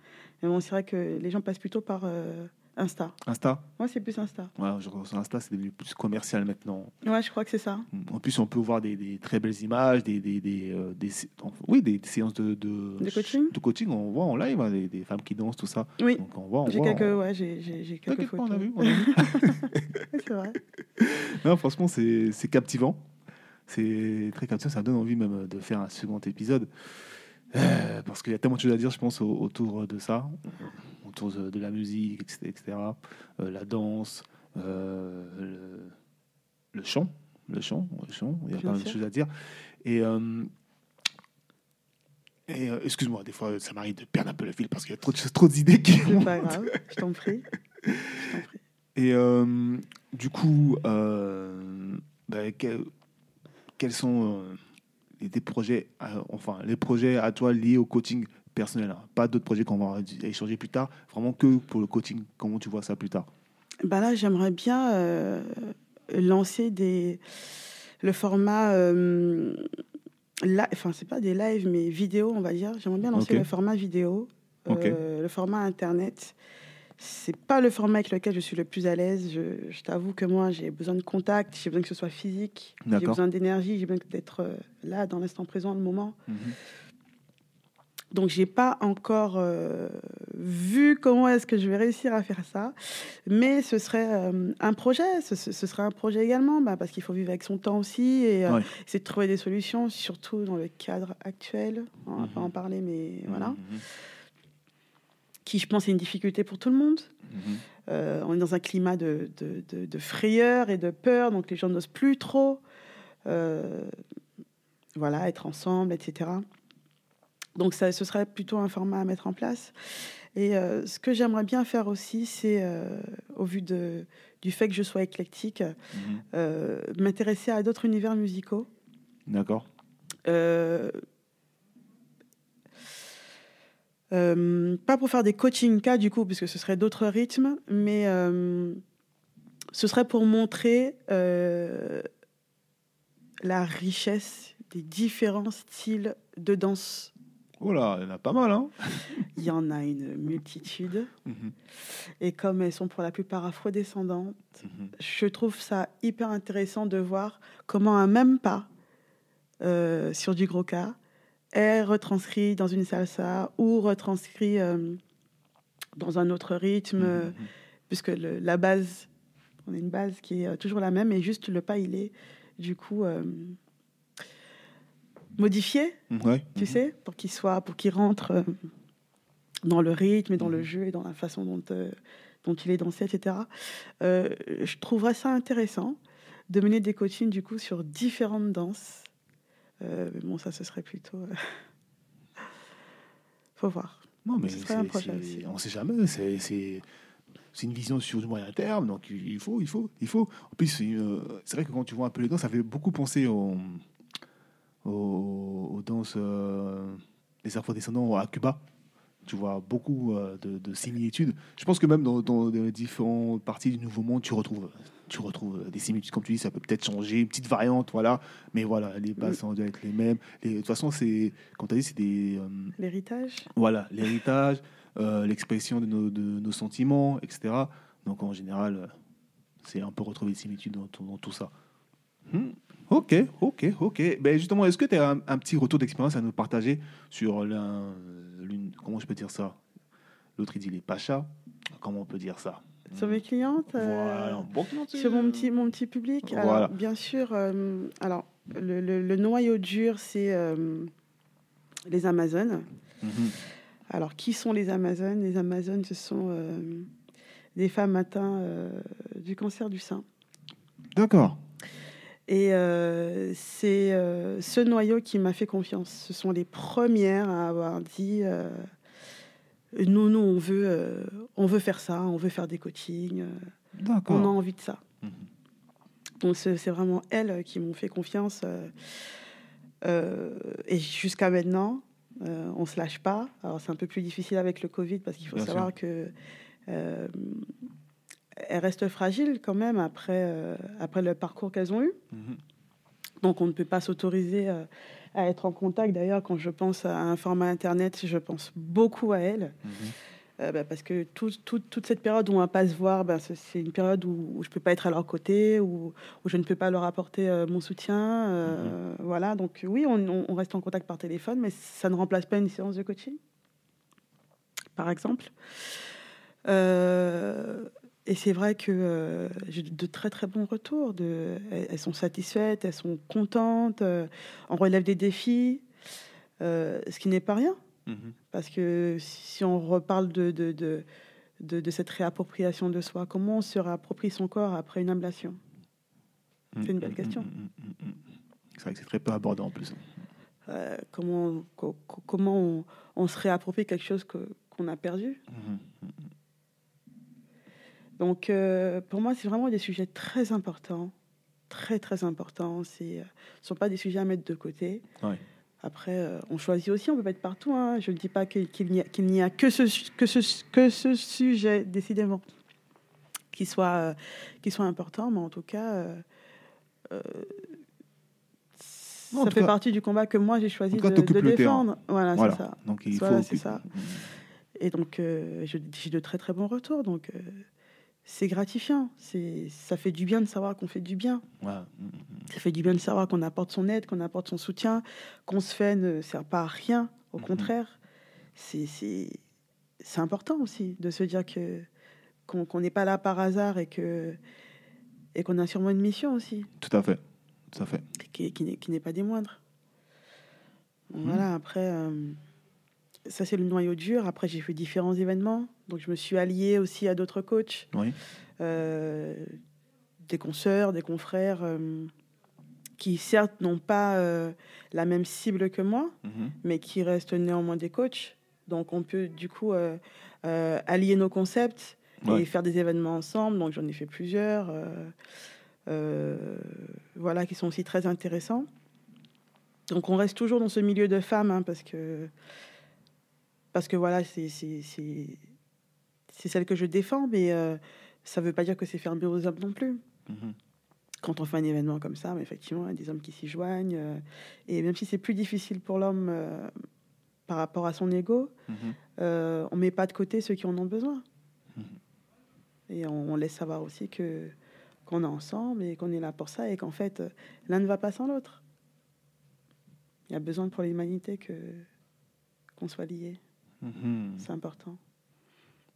Mais bon, c'est vrai que les gens passent plutôt par euh, Insta. Insta. Moi, c'est plus Insta. Ouais, je sur Insta, c'est devenu plus commercial maintenant. Ouais, je crois que c'est ça. En plus, on peut voir des, des très belles images, des, des, des, euh, des oui, des séances de, de, De coaching de coaching. On voit en live hein, des, des femmes qui dansent, tout ça. Oui. Donc on voit, J'ai quelques, on- ouais, j'ai, j'ai, quelques pas, photos. on a vu. on a vu. C'est vrai. Non, franchement, c'est c'est captivant. C'est très captivant. Ça me donne envie même de faire un second épisode. Euh, parce qu'il y a tellement de choses à dire, je pense, au- autour de ça, autour de, de la musique, etc. etc. Euh, la danse, euh, le, le chant. Le chant, le chant. Il y a mal de choses à dire. Et, et excuse-moi, des fois, ça m'arrive de perdre un peu le fil parce qu'il y a trop de choses, trop d'idées qui C'est pas grave. Je t'en prie. Et du coup, bah, quels sont euh, les, projets, enfin les projets à toi liés au coaching personnel hein Pas d'autres projets qu'on va échanger plus tard, vraiment que pour le coaching. Comment tu vois ça plus tard? Bah là, j'aimerais bien euh, lancer des le format euh, la- enfin c'est pas des lives mais vidéo on va dire. J'aimerais bien lancer le format vidéo, euh, le format internet. C'est pas le format avec lequel je suis le plus à l'aise. Je, je t'avoue que moi j'ai besoin de contact, j'ai besoin que ce soit physique, j'ai besoin d'énergie, j'ai besoin d'être euh, là dans l'instant présent, le moment. Donc, j'ai pas encore euh, vu comment est-ce que je vais réussir à faire ça. Mais ce serait euh, un projet. Ce, ce- serait un projet également, bah, parce qu'il faut vivre avec son temps aussi et euh, Ouais. essayer de trouver des solutions, surtout dans le cadre actuel. On va pas en parler, mais voilà. Mhm. Qui, je pense, est une difficulté pour tout le monde. Mhm. Euh, on est dans un climat de, de- de- de frayeur et de peur, donc les gens n'osent plus trop euh, voilà, être ensemble, etc. Donc ça, ce serait plutôt un format à mettre en place. Et euh, ce que j'aimerais bien faire aussi, c'est, au vu de, du fait que je sois éclectique, Mhm. m'intéresser à d'autres univers musicaux. D'accord. Euh, pas pour faire des coaching cas du coup, parce que ce serait d'autres rythmes, mais euh, ce serait pour montrer euh, la richesse des différents styles de danse. Oh là, il y en a pas mal, hein Il y en a une multitude, Mhm. et comme elles sont pour la plupart afrodescendantes, Mhm. je trouve ça hyper intéressant de voir comment un même pas sur du gros cas est retranscrit dans une salsa ou retranscrit euh, dans un autre rythme, Mhm, euh, mhm. puisque le- la base, on a une base qui est euh, toujours la même, et juste le pas, il est du coup euh, modifié, ouais. tu sais, pour qu'il soit, pour qu'il rentre dans le rythme et dans le jeu et dans la façon dont, dont il est dansé, etc. Je trouverais ça intéressant de mener des coachings du coup sur différentes danses. Euh, mais bon, ça, ce serait plutôt. euh, Faut voir. Non, mais Ce serait un projet aussi. on ne sait jamais. C'est, c'est, une vision sur du moyen terme, donc il faut, il faut, il faut. En plus, c'est, une- c'est vrai que quand tu vois un peu les danses, ça fait beaucoup penser aux, aux, aux danses euh, des afro-descendants à Cuba. Tu vois beaucoup euh, de, de similitudes. Je pense que même dans, dans les différentes parties du Nouveau Monde, tu retrouves, tu retrouves des similitudes. Comme tu dis, ça peut peut-être changer, une petite variante, voilà. Mais voilà, les bases Mm. doivent être les mêmes. Les- de toute façon, c'est, comme tu as dit, c'est des, euh, L'héritage voilà, l'héritage, euh, l'expression de nos, de nos sentiments, etc. Donc en général, c'est un peu retrouver des similitudes dans, tout- dans tout ça. Hmm. Ok, ok, ok. Ben justement, est-ce que tu as un, un petit retour d'expérience à nous partager sur l'un, l'une, comment je peux dire ça? L'autre il dit les pachas. Comment on peut dire ça? Sur mes clientes euh, Voilà. Bon, Sur mon petit, mon petit public? Alors, Voilà. bien sûr, euh, alors, le, le- le noyau dur, c'est euh, les Amazones. Mhm. Alors, qui sont les Amazones? Les Amazones, ce sont des femmes atteintes du cancer du sein. D'accord. Et euh, c'est euh, ce noyau qui m'a fait confiance. Ce sont les premières à avoir dit euh, nous, nous, on veut, euh, on veut faire ça, on veut faire des coachings, euh, on a envie de ça. Mhm. Donc c'est vraiment elles qui m'ont fait confiance. euh, euh, et jusqu'à maintenant, euh, on se lâche pas. Alors c'est un peu plus difficile avec le Covid parce qu'il faut Bien savoir sûr. que euh, elles restent fragiles quand même après, euh, après le parcours qu'elles ont eu. Mhm. Donc on ne peut pas s'autoriser euh, à être en contact. D'ailleurs, quand je pense à un format internet, je pense beaucoup à elles. Mhm. Euh, bah, parce que tout- tout- toute cette période où on va pas se voir, bah, c'est une période où, où je peux pas être à leur côté, où, où je ne peux pas leur apporter euh, mon soutien. euh, Voilà, donc oui, on reste en contact par téléphone, mais ça ne remplace pas une séance de coaching, par exemple. Et c'est vrai que euh, j'ai de très très bons retours. De, elles, sont satisfaites, elles sont contentes, euh, on relève des défis, euh, ce qui n'est pas rien. Mhm. Parce que si on reparle de, de, de, de, de cette réappropriation de soi, comment on se réapproprie son corps après une ablation? C'est une belle Mhm, question. mhm. C'est vrai que c'est très peu abordé en plus. Comment, co- co- comment on, on se réapproprie quelque chose qu'on a perdu? Mhm. Donc, euh, pour moi, c'est vraiment des sujets très importants, très très importants. C'est, euh, ce ne sont pas des sujets à mettre de côté. Ouais. Après, euh, on choisit aussi, on peut pas être partout. hein. Je ne dis pas qu'il n'y a, que, ce, su- que, ce, que ce sujet, décidément, qui soit, qui soit important, mais en tout cas, Non, ça fait cas- partie du combat que moi j'ai choisi cas, de, défendre. Voilà, Voilà. c'est ça. Donc il Voilà, faut. ça. Et donc, j'ai de très très bons retours. Donc, c'est gratifiant. C'est, ça fait du bien de savoir qu'on fait du bien. Ouais. Mhm. Ça fait du bien de savoir qu'on apporte son aide, qu'on apporte son soutien, qu'on se fait ne sert pas à rien. Au contraire, c'est, c'est, c'est important aussi de se dire que qu'on n'est pas là par hasard et que et qu'on a sûrement une mission aussi, Tout à fait. Tout à fait. qui, qui n'est, qui n'est pas des moindres. Voilà, après, euh, ça c'est le noyau dur. Après, j'ai fait différents événements. Donc, je me suis alliée aussi à d'autres coachs, Oui. euh, des consoeurs, des confrères, euh, qui certes n'ont pas euh, la même cible que moi, Mhm. mais qui restent néanmoins des coachs. Donc, on peut du coup allier nos concepts et Ouais. faire des événements ensemble. Donc, j'en ai fait plusieurs. voilà, qui sont aussi très intéressants. Donc, on reste toujours dans ce milieu de femmes, hein, parce que, parce que voilà, c'est celle que je défends, mais euh, ça ne veut pas dire que c'est fermé aux hommes non plus. Mhm. Quand on fait un événement comme ça, mais effectivement, il y a des hommes qui s'y joignent. euh, et même si c'est plus difficile pour l'homme euh, par rapport à son ego, Mhm. euh, on met pas de côté ceux qui en ont besoin. Mhm. Et on, on laisse savoir aussi que qu'on est ensemble et qu'on est là pour ça et qu'en fait, l'un ne va pas sans l'autre. Il y a besoin pour l'humanité que qu'on soit liés. Mhm. C'est important.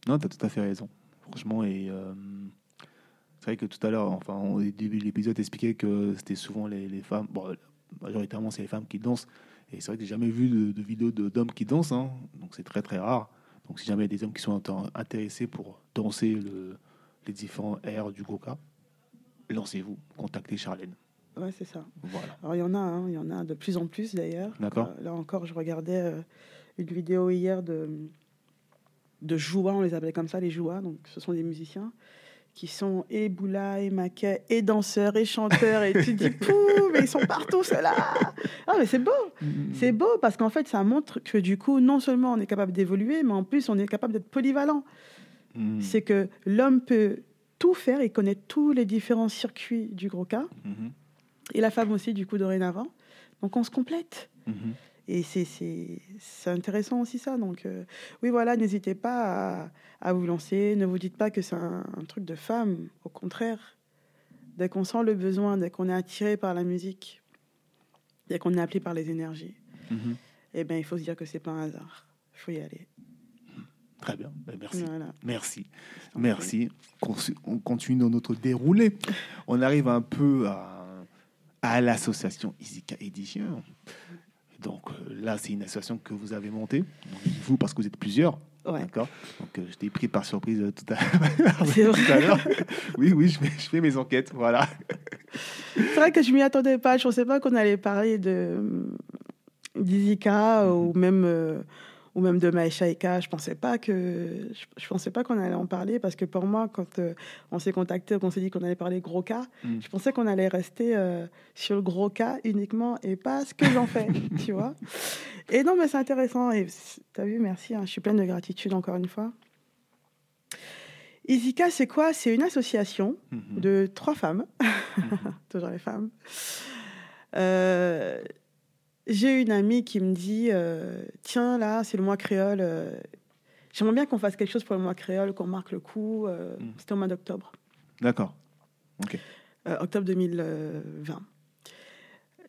Non, tu as tout à fait raison. Franchement, et euh, c'est vrai que tout à l'heure, enfin, au début de l'épisode, expliquait que c'était souvent les, les femmes, bon, majoritairement, c'est les femmes qui dansent. Et c'est vrai que j'ai jamais vu de, de vidéos de- d'hommes qui dansent, hein. donc c'est très très rare. Donc si jamais il y a des hommes qui sont int- intéressés pour danser le- les différents airs du Goka, lancez-vous, contactez Charlène. Ouais, c'est ça. Voilà. Alors, il y en a, hein, il y en a de plus en plus d'ailleurs. D'accord. Euh, là encore, je regardais euh, une vidéo hier de, de Joua, on les appelle comme ça, les Joua. Donc, ce sont des musiciens qui sont et boula, et maquet, et danseurs, et chanteurs. Et tu te dis, pouh, mais ils sont partout, ceux-là. Ah, mais c'est beau. C'est beau parce qu'en fait, ça montre que du coup, non seulement on est capable d'évoluer, mais en plus, on est capable d'être polyvalent. Mhm. C'est que l'homme peut tout faire, il connaît tous les différents circuits du gros cas, Mhm. et la femme aussi, du coup, dorénavant. Donc, on se complète. Mhm. Et c'est- intéressant aussi ça. Donc euh, oui, voilà, n'hésitez pas à, à vous lancer. Ne vous dites pas que c'est un, un truc de femme. Au contraire, dès qu'on sent le besoin, dès qu'on est attiré par la musique, dès qu'on est appelé par les énergies, Mhm. eh ben, il faut se dire que c'est pas un hasard. Il faut y aller. Très bien, Ben, merci. Voilà. Merci. Merci. On continue dans notre déroulé. On arrive un peu à, à l'association Isika Édition. Donc euh, là, c'est une association que vous avez montée. Vous, parce que vous êtes plusieurs. Ouais. D'accord Donc euh, je t'ai pris par surprise euh, tout à, l'heure. Oui, oui, je fais, je fais mes enquêtes. Voilà. C'est vrai que je m'y attendais pas. Je pensais pas qu'on allait parler de d'Izika ou même euh, ou même de Maïcha Eka. Je pensais pas que je, je pensais pas qu'on allait en parler parce que pour moi, quand euh, on s'est contacté, qu'on s'est dit qu'on allait parler gros cas, Mm. je pensais qu'on allait rester euh, sur le gros cas uniquement et pas ce que j'en fais, tu vois. Et non, mais c'est intéressant. Et t'as vu, merci. hein, je suis pleine de gratitude encore une fois. Izika, c'est quoi? C'est une association Mhm. de trois femmes, toujours les femmes. Euh, j'ai une amie qui me dit euh, Tiens, là, c'est le mois créole. euh, J'aimerais bien qu'on fasse quelque chose pour le mois créole, qu'on marque le coup. euh, Mm. C'était au mois d'octobre, D'accord. euh, octobre 2020.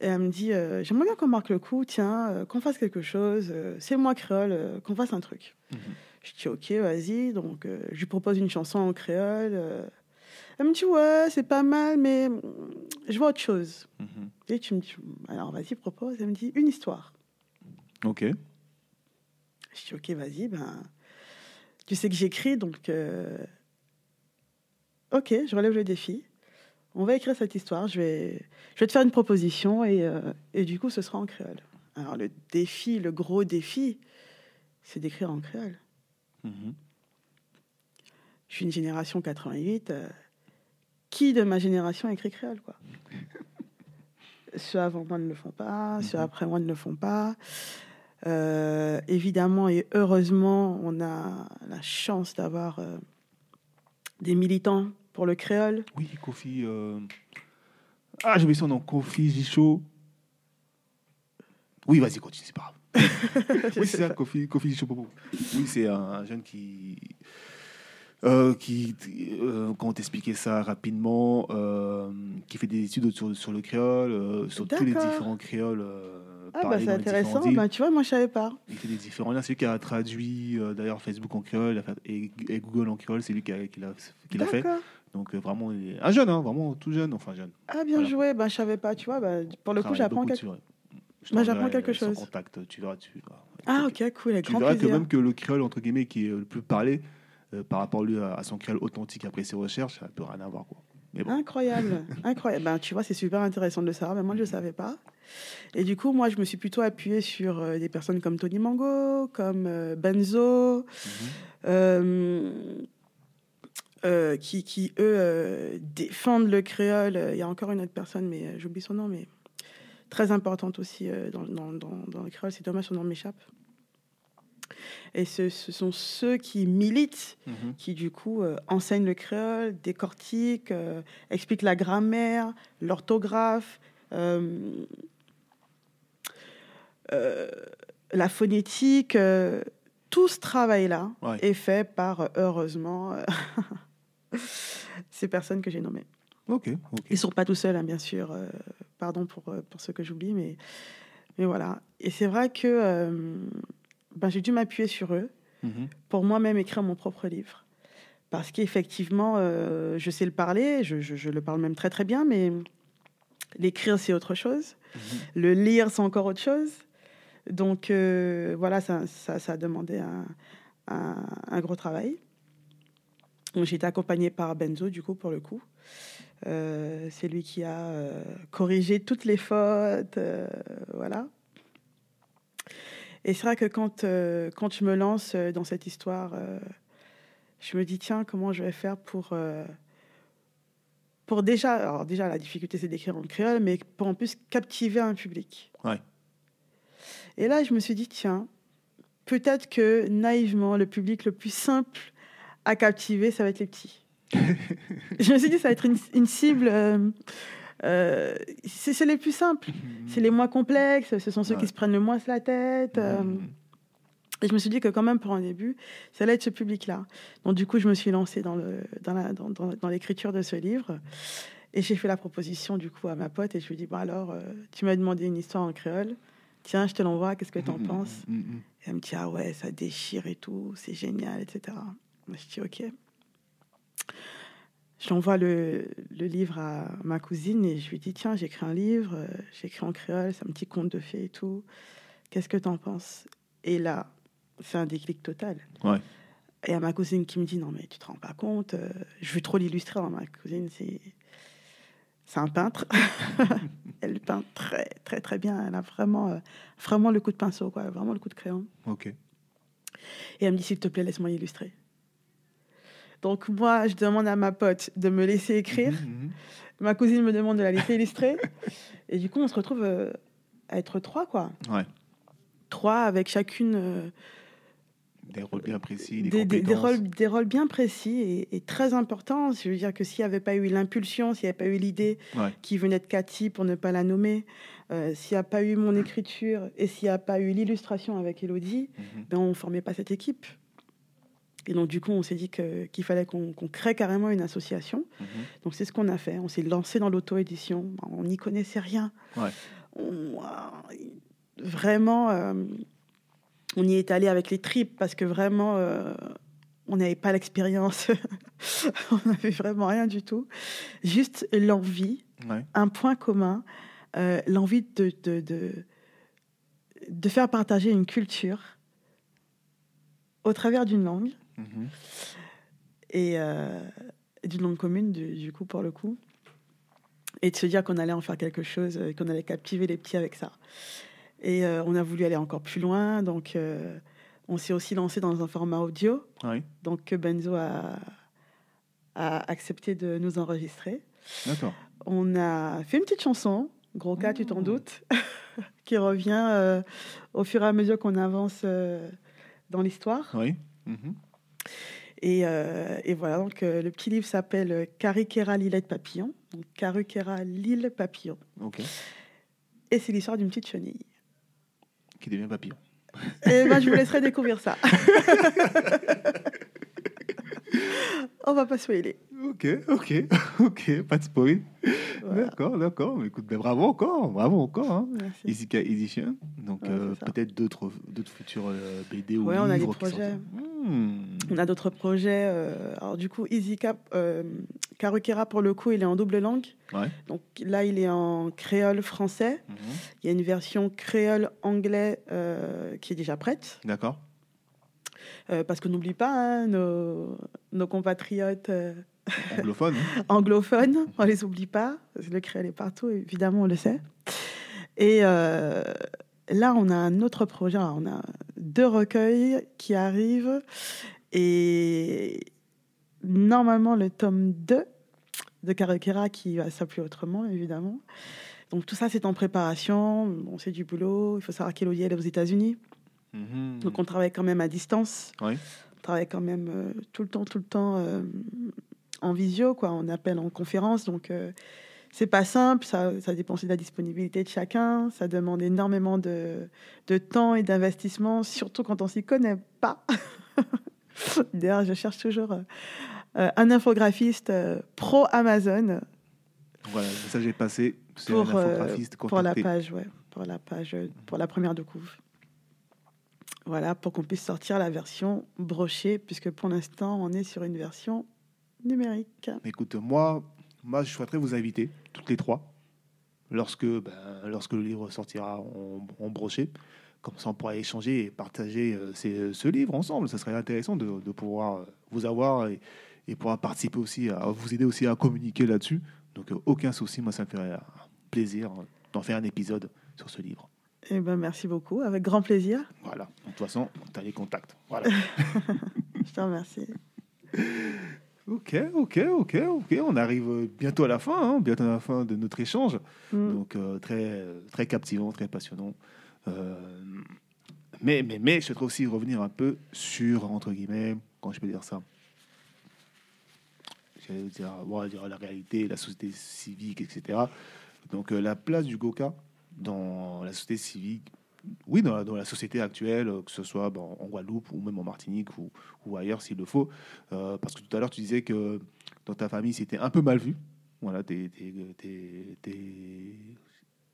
Et elle me dit J'aimerais bien qu'on marque le coup, tiens, qu'on fasse quelque chose. c'est le mois créole, qu'on fasse un truc. Mhm. Je dis ok, vas-y. Donc, je lui propose une chanson en créole. Elle me dit ouais, c'est pas mal, mais mm, je vois autre chose. Mhm. Et tu me dis alors vas-y, propose. Elle me dit une histoire. Ok. Je dis ok, vas-y. Ben, tu sais que j'écris, donc euh, ok, je relève le défi. On va écrire cette histoire. Je vais, je vais te faire une proposition et, euh, et du coup, ce sera en créole. Alors le défi, le gros défi, c'est d'écrire en créole. Mhm. je suis une génération 88. euh, qui de ma génération écrit créole, quoi Ceux avant moi ne le font pas, ceux Mhm. après moi ne le font pas. Euh, évidemment et heureusement, on a la chance d'avoir euh, des militants pour le créole. Oui, Kofi. euh, Ah, j'ai oublié son nom. Kofi Gicho. Oui, vas-y, continue, c'est pas grave. Oui, c'est ça, Kofi, Kofi. Oui, c'est un jeune qui. Euh, qui, euh, comment t'expliquer ça rapidement, euh, qui fait des études sur, sur le créole, euh, sur tous les différents créoles Ah bah c'est intéressant. Bah, tu vois, moi je savais pas. Il fait des différents liens. C'est lui qui a traduit d'ailleurs Facebook en créole et, et Google en créole. C'est lui qui, l'a qui fait. Donc vraiment, il est un jeune, hein, vraiment tout jeune, enfin jeune. Ah bien Voilà. joué. Bah je savais pas. Tu vois, bah, pour le coup j'apprends quelque. Je Bah, j'apprends quelque chose. contact, tu verras. Tu, verras. Ah ok, cool, avec Tu grand verras que même que le créole entre guillemets qui est le plus parlé euh, par rapport lui à, à son créole authentique après ses recherches, ça peut rien avoir quoi. Mais bon. Incroyable, incroyable. Ben, tu vois, c'est super intéressant de le savoir, mais moi, je ne le savais pas. Et du coup, moi, je me suis plutôt appuyée sur euh, des personnes comme Tony Mango, comme euh, Benzo, Mhm. qui, qui, eux, défendent le créole. Il y a encore une autre personne, mais j'oublie son nom, mais très importante aussi dans, dans, dans, dans le créole. C'est dommage, son nom m'échappe. Et ce, ce sont ceux qui militent Mhm. qui du coup euh, enseigne le créole, décortique, euh, explique la grammaire, l'orthographe, euh, la phonétique. tout ce travail-là Ouais. est fait par, heureusement, ces personnes que j'ai nommées. Ok. Ils sont pas tout seuls, hein, bien sûr. pardon pour, pour ceux que j'oublie, mais, mais voilà. Et c'est vrai que ben, j'ai dû m'appuyer sur eux. Mhm. pour moi-même écrire mon propre livre. Parce qu'effectivement, euh, je sais le parler, je, je- je le parle même très très bien, mais l'écrire, c'est autre chose. Mhm. Le lire, c'est encore autre chose. Donc euh, voilà, ça, ça, ça a demandé un, un- un gros travail. J'ai été accompagnée par Benzo, du coup, pour le coup. Euh, c'est lui qui a euh, corrigé toutes les fautes. voilà. Et c'est vrai que quand, euh, quand je me lance euh, dans cette histoire, euh, je me dis, tiens, comment je vais faire pour, euh, pour déjà, alors déjà la difficulté c'est d'écrire en créole, mais pour en plus captiver un public. Ouais. Et là, je me suis dit, tiens, peut-être que naïvement, le public le plus simple à captiver, ça va être les petits. je me suis dit, ça va être une, une cible. Euh, c'est les plus simples, c'est les moins complexes, ce sont ceux Ouais. qui se prennent le moins la tête. euh, et je me suis dit que quand même pour un début, ça allait être ce public-là. Donc du coup, je me suis lancée dans l'écriture de ce livre et j'ai fait la proposition du coup à ma pote et je lui ai dit bon alors euh, tu m'as demandé une histoire en créole, tiens je te l'envoie, qu'est-ce que tu en penses mhm, mhm. Et elle me dit ah ouais ça déchire et tout, c'est génial etc. Je dis ok. J'envoie le, le livre à ma cousine et je lui dis tiens j'écris un livre, euh, j'écris en créole, c'est un petit conte de fées et tout. Qu'est-ce que tu en penses? Et là, c'est un déclic total. Ouais. Et à ma cousine qui me dit non mais tu te rends pas compte, euh, je veux trop l'illustrer. Ma cousine c'est c'est un peintre. elle peint très très très bien. Elle a vraiment euh, vraiment le coup de pinceau quoi, vraiment le coup de crayon. Ok. Et elle me dit s'il te plaît laisse-moi illustrer. Donc moi je demande à ma pote de me laisser écrire. Mhm, mhm. Ma cousine me demande de la laisser illustrer. Et du coup on se retrouve euh, à être trois quoi. Ouais. Trois avec chacune euh, Des rôles bien précis, des, des, des- des compétences. rôles, des rôles bien précis et, et très importants. Je veux dire que s'il n'y avait pas eu l'impulsion, s'il n'y avait pas eu l'idée Ouais. qui venait de Cathy, pour ne pas la nommer, euh, s'il n'y a pas eu mon écriture et s'il n'y a pas eu l'illustration avec Elodie, Mhm. ben, on ne formait pas cette équipe. Et donc, du coup, on s'est dit qu'il fallait qu'on crée carrément une association. Mhm. Donc, c'est ce qu'on a fait. On s'est lancé dans l'auto-édition. On n'y connaissait rien. Ouais. On- euh, vraiment, euh, on y est allé avec les tripes parce que vraiment, euh, on n'avait pas l'expérience. on n'avait vraiment rien du tout. Juste l'envie, Ouais. un point commun, euh, l'envie de, de, de, de faire partager une culture au travers d'une langue Mhm. et euh, d'une langue commune, du, du coup, pour le coup. Et de se dire qu'on allait en faire quelque chose, euh, qu'on allait captiver les petits avec ça. Et euh, on a voulu aller encore plus loin, donc on s'est aussi lancé dans un format audio, donc que Benzo a, a accepté de nous enregistrer. D'accord. On a fait une petite chanson, gros cas, tu t'en Mmh. doutes, qui revient euh, au fur et à mesure qu'on avance euh, dans l'histoire. Oui. Mhm. Et, euh, et voilà, donc euh, le petit livre s'appelle euh, Carikera Lilette Papillon. Donc Carikera Lille Papillon. Ok. Et c'est l'histoire d'une petite chenille. Qui devient papillon. Et ben, je vous laisserai découvrir ça. On va pas spoiler. Ok, ok, ok, pas de spoil. Voilà. D'accord, d'accord. Mais Écoute, bravo encore, bravo encore. Hein. Izika Edition. Donc Ouais, euh, peut-être d'autres d'autres futurs euh, BD ou Ouais, on a des projets. Hmm. On a d'autres projets. euh, alors du coup, Easy Cap, euh, Karukera, pour le coup, il est en double langue. Ouais. Donc là, il est en créole français. Mhm. Il y a une version créole anglais qui est déjà prête. D'accord. Euh, parce que n'oublie pas, hein, nos, nos compatriotes euh, Anglophone. hein. anglophones, on les oublie pas. Le créole est partout, évidemment, on le sait. Et euh, là, on a un autre projet. Alors, On a deux recueils qui arrivent. Et normalement, le tome 2 de Karakera qui va s'appeler autrement, évidemment. Donc tout ça, c'est en préparation. Bon, c'est du boulot. Il faut savoir qu'Elodie, elle est aux États-Unis. Mhm. Donc on travaille quand même à distance. Oui. On travaille quand même euh, tout le temps, tout le temps euh, en visio, quoi. On appelle en conférence, donc euh, c'est pas simple. Ça, ça dépend aussi de la disponibilité de chacun. Ça demande énormément de, de temps et d'investissement, surtout quand on s'y connaît pas. D'ailleurs, je cherche toujours euh, un infographiste pro Amazon Voilà, le message est passé. C'est pour, un infographiste pour la page, ouais, pour la page, pour la première de. Voilà, pour qu'on puisse sortir la version brochée, puisque pour l'instant, on est sur une version numérique. Écoute, moi, moi, je souhaiterais vous inviter, toutes les trois, lorsque, ben, lorsque le livre sortira en, en broché. Comme ça, on pourra échanger et partager euh, ce livre ensemble. Ça serait intéressant de, pouvoir euh, vous avoir et, pouvoir participer aussi, à vous aider aussi à communiquer là-dessus. Donc, euh, aucun souci. Moi, ça me ferait plaisir d'en faire un épisode sur ce livre. Eh ben, merci beaucoup, avec grand plaisir. Voilà. De toute façon, tu as les contacts. Voilà. Je te remercie. ok, ok, ok, ok. On arrive bientôt à la fin, hein, bientôt à la fin de notre échange. Mm. Donc euh, très, très captivant, très passionnant. Euh, mais, mais, mais je souhaiterais aussi revenir un peu sur, entre guillemets, quand je peux dire ça, j'allais dire, dire la réalité, la société civique, etc. Donc euh, la place du Goka dans la société civique, oui, dans la, société actuelle, euh, que ce soit bon, en Guadeloupe ou même en Martinique ou, ou ailleurs s'il le faut. Euh, parce que tout à l'heure, tu disais que dans ta famille, c'était un peu mal vu. Voilà, t'es-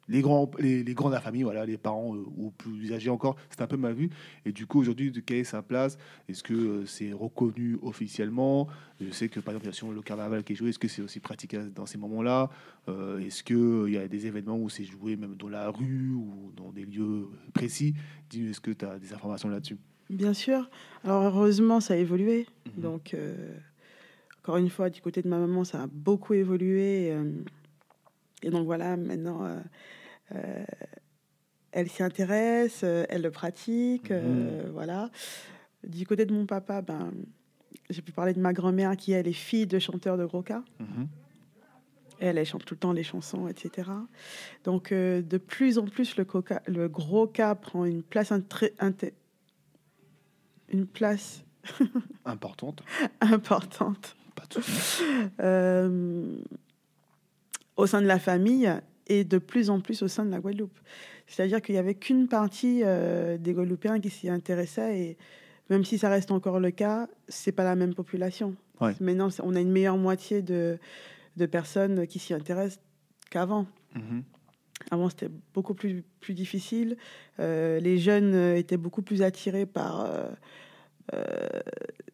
les, grands, les, les grands de la famille, voilà, les parents euh, ou plus âgés encore, c'est un peu mal vu. Et du coup, aujourd'hui, quelle est sa place? Est-ce que euh, c'est reconnu officiellement? Je sais que, par exemple, le carnaval qui est joué. Est-ce que c'est aussi pratiqué dans ces moments-là? Euh, Est-ce qu'il y a des événements où c'est joué même dans la rue ou dans des lieux précis? Dis, Est-ce que tu as des informations là-dessus? Bien sûr. Alors heureusement, ça a évolué. Mhm. Donc, euh, encore une fois, du côté de ma maman, ça a beaucoup évolué. Et donc voilà, maintenant, euh, euh, elle s'y intéresse, euh, elle le pratique. euh, Voilà. Du côté de mon papa, ben, j'ai pu parler de ma grand-mère qui, elle, est fille de chanteur de gros cas. Mhm. Elle, elle chante tout le temps les chansons, etc. Donc, euh, de plus en plus, le, coca, le gros cas prend une place, intré- inté- une place Importante, importante pas de souci. euh, au sein de la famille et de plus en plus au sein de la Guadeloupe. C'est-à-dire qu'il n'y avait qu'une partie euh, des Guadeloupéens qui s'y intéressait et même si ça reste encore le cas, c'est pas la même population. Ouais. Maintenant, on a une meilleure moitié de, de personnes qui s'y intéressent qu'avant. Mhm. Avant, c'était beaucoup plus, plus difficile. Euh, les jeunes étaient beaucoup plus attirés par euh,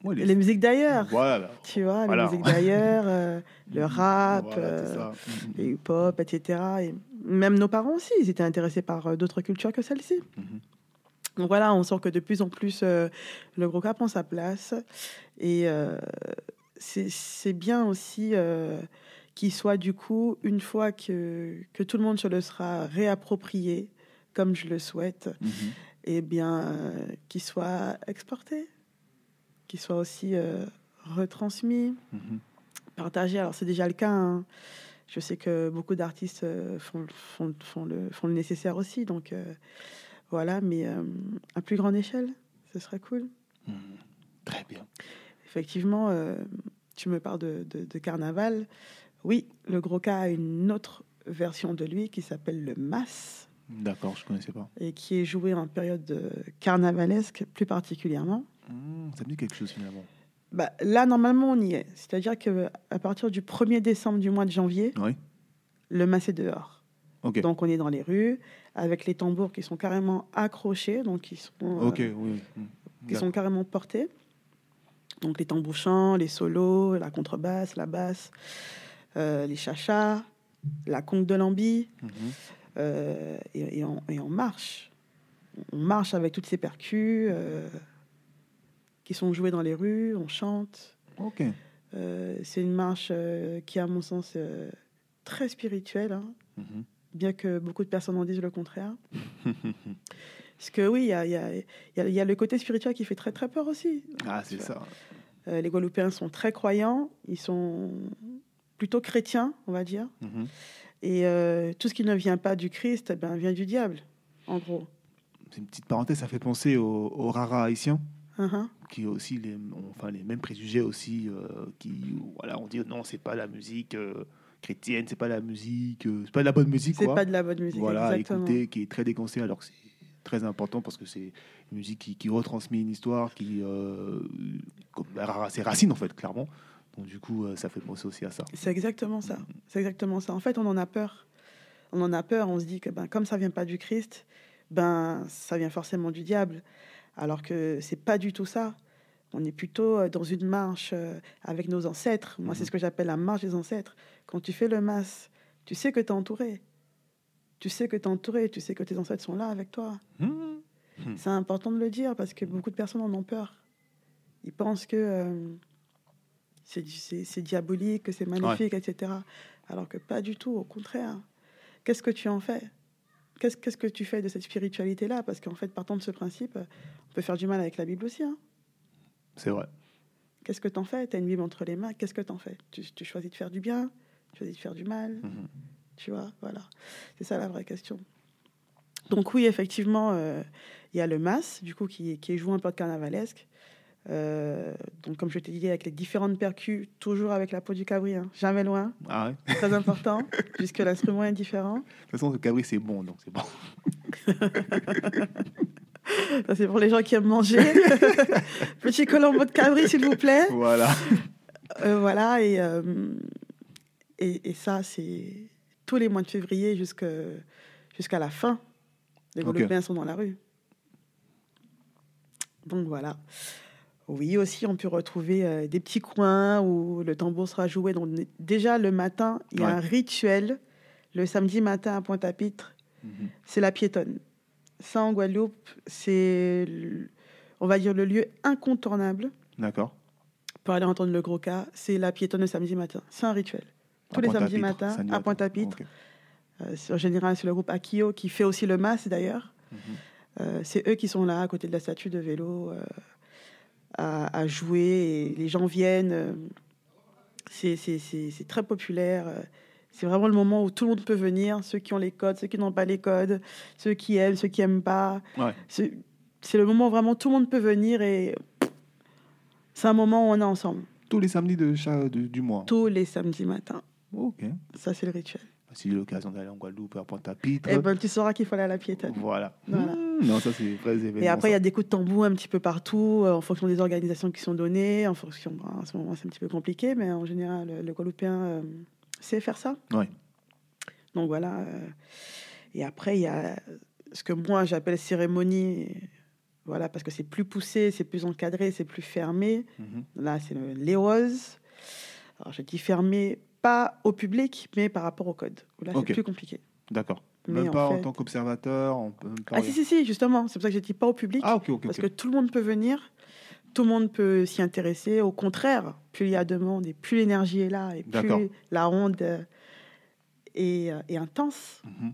Ouais, les- les musiques d'ailleurs. Voilà. Tu vois, Voilà. les musiques d'ailleurs, euh, le rap, Voilà, euh, ça. Mhm. le hip-hop, etc. Et même nos parents aussi, ils étaient intéressés par euh, d'autres cultures que celle-ci. Mhm. Donc voilà, on sent que de plus en plus, euh, le gros cap prend sa place. Et euh, c'est bien aussi euh, qu'il soit du coup, une fois que, que tout le monde se le sera réapproprié, comme je le souhaite, Mhm. et bien euh, qu'il soit exporté, soit aussi euh, retransmis, Mhm. partagé. Alors c'est déjà le cas. hein. Je sais que beaucoup d'artistes euh, font, font, font le, font le nécessaire aussi. Donc euh, voilà, mais à plus grande échelle, ce serait cool. Mhm. Très bien. Effectivement, euh, tu me parles de, de- de carnaval. Oui, le gros cas a une autre version de lui qui s'appelle le mas D'accord, je ne connaissais pas. et qui est joué en période carnavalesque plus particulièrement. Mhm, Ça me dit quelque chose finalement. Bah, là, normalement, on y est. C'est-à-dire qu'à partir du 1er décembre du mois de janvier, Oui. le mas est dehors. Donc, on est dans les rues avec les tambours qui sont carrément accrochés, donc qui sont, euh, oui. oui. Mhm. qui sont carrément portés. Donc, les tambours chants, les solos, la contrebasse, la basse, euh, les chachas, la conque de lambi, Mhm. euh, et, et on, et on marche. On marche avec toutes ces percus qui sont joués dans les rues, on chante. Ok. Euh, c'est une marche euh, qui, à mon sens, euh, très spirituelle, hein, Mhm. bien que beaucoup de personnes en disent le contraire. Parce que oui, il y a, il y a- il y a- il y a le côté spirituel qui fait très très peur aussi. Ah, c'est ça. Euh, les Guadeloupéens sont très croyants, ils sont plutôt chrétiens, on va dire. Mhm. Et euh, tout ce qui ne vient pas du Christ eh ben, vient du diable, en gros. C'est une petite parenthèse, ça fait penser aux, aux raras haïtiens. Uhum. qui ont aussi les, ont, enfin, les mêmes préjugés aussi, euh, qui, voilà, on dit non, c'est pas la musique euh, chrétienne, c'est pas la musique, euh, c'est pas de la bonne musique, C'est pas de la bonne musique, voilà, exactement. écouter, qui est très déconseillé, alors que c'est très important parce que c'est une musique qui, qui retransmet une histoire, qui, euh, comme, bah, ses racines en fait, clairement. Donc du coup, euh, ça fait penser aussi à ça. C'est exactement ça. C'est exactement ça. En fait, on en a peur. On en a peur. On se dit que ben, comme ça vient pas du Christ, ben ça vient forcément du diable. Alors que c'est pas du tout ça. On est plutôt euh, dans une marche euh, avec nos ancêtres. Moi, c'est Mhm. ce que j'appelle la marche des ancêtres. Quand tu fais le mas, tu sais que tu es entouré. Tu sais que tu es entouré, tu sais que tes ancêtres sont là avec toi. Hmm. C'est important de le dire parce que beaucoup de personnes en ont peur. Ils pensent que euh, c'est diabolique, que c'est maléfique, etc. Alors que pas du tout, au contraire. Qu'est-ce que tu en fais? Qu'est-ce qu'est-ce que tu fais de cette spiritualité-là? Parce qu'en fait, partant de ce principe, on peut faire du mal avec la Bible aussi. hein. C'est vrai. Qu'est-ce que tu en fais? Tu as une Bible entre les mains, qu'est-ce que tu en fais? Tu, tu choisis de faire du bien Tu choisis de faire du mal Mhm. Tu vois, voilà. C'est ça la vraie question. Donc oui, effectivement, euh, il y a le mas, du coup, qui, qui est joué un peu de carnavalesque. Euh, donc, comme je t'ai dit, avec les différentes percus, toujours avec la peau du cabri, hein, jamais loin, Ah ouais. De très important, puisque l'instrument est différent. toute façon, le cabri, c'est bon, donc c'est bon. Ça, c'est pour les gens qui aiment manger. Petit colombo de cabri, s'il vous plaît. Voilà. Euh, voilà, et, euh, et, et ça, c'est tous les mois de février jusqu'à la fin. Les. Guadeloupéens sont dans la rue. Donc voilà. Oui, aussi, on peut retrouver euh, des petits coins où le tambour sera joué. Donc, déjà, le matin, il y a Ouais. un rituel. Le samedi matin à Pointe-à-Pitre, Mhm. c'est la piétonne. Ça, en Guadeloupe, c'est, on va dire, le lieu incontournable D'accord. pour aller entendre le gros cas, c'est la piétonne le samedi matin. C'est un rituel. Tous À les samedis matins, à. Pointe-à-Pitre. Euh, en général, c'est le groupe Akio qui fait aussi le mas d'ailleurs. Mhm. Euh, c'est eux qui sont là à côté de la statue de vélo à, à jouer et les gens viennent. euh, c'est, très populaire. euh, C'est vraiment le moment où tout le monde peut venir, ceux qui ont les codes, ceux qui n'ont pas les codes, ceux qui aiment, ceux qui aiment pas. Ouais. C'est, le moment où vraiment tout le monde peut venir et c'est un moment où on est ensemble. Tous les samedis de du mois. Tous les samedis matins. Ok. Ça, c'est le rituel. Si j'ai l'occasion d'aller en Guadeloupe, à Pointe-à-Pitre. Et ben, tu sauras qu'il faut aller à la piétonne. Voilà. Voilà. Mmh, non, ça, c'est événements. Et après, il y a des coups de tambour un petit peu partout, euh, en fonction des organisations qui sont données. En fonction, bon, à ce moment, c'est un petit peu compliqué, mais en général, le, le Guadeloupéen euh, sait faire ça. Ouais. Donc voilà. euh, et après, il y a ce que moi j'appelle cérémonie. Voilà, parce que c'est plus poussé, c'est plus encadré, c'est plus fermé. Mhm. Là, c'est le léose. Alors, je dis fermé, pas au public, mais par rapport au code. Là, c'est plus compliqué. D'accord. Mais Même en pas en fait- tant qu'observateur. on peut Ah, si, si, si, justement. C'est pour ça que je dis pas au public. Ah, ok, ok. Parce que tout le monde peut venir, tout le monde peut s'y intéresser. Au contraire, plus il y a de monde et plus l'énergie est là et plus la ronde est, est intense. Mhm.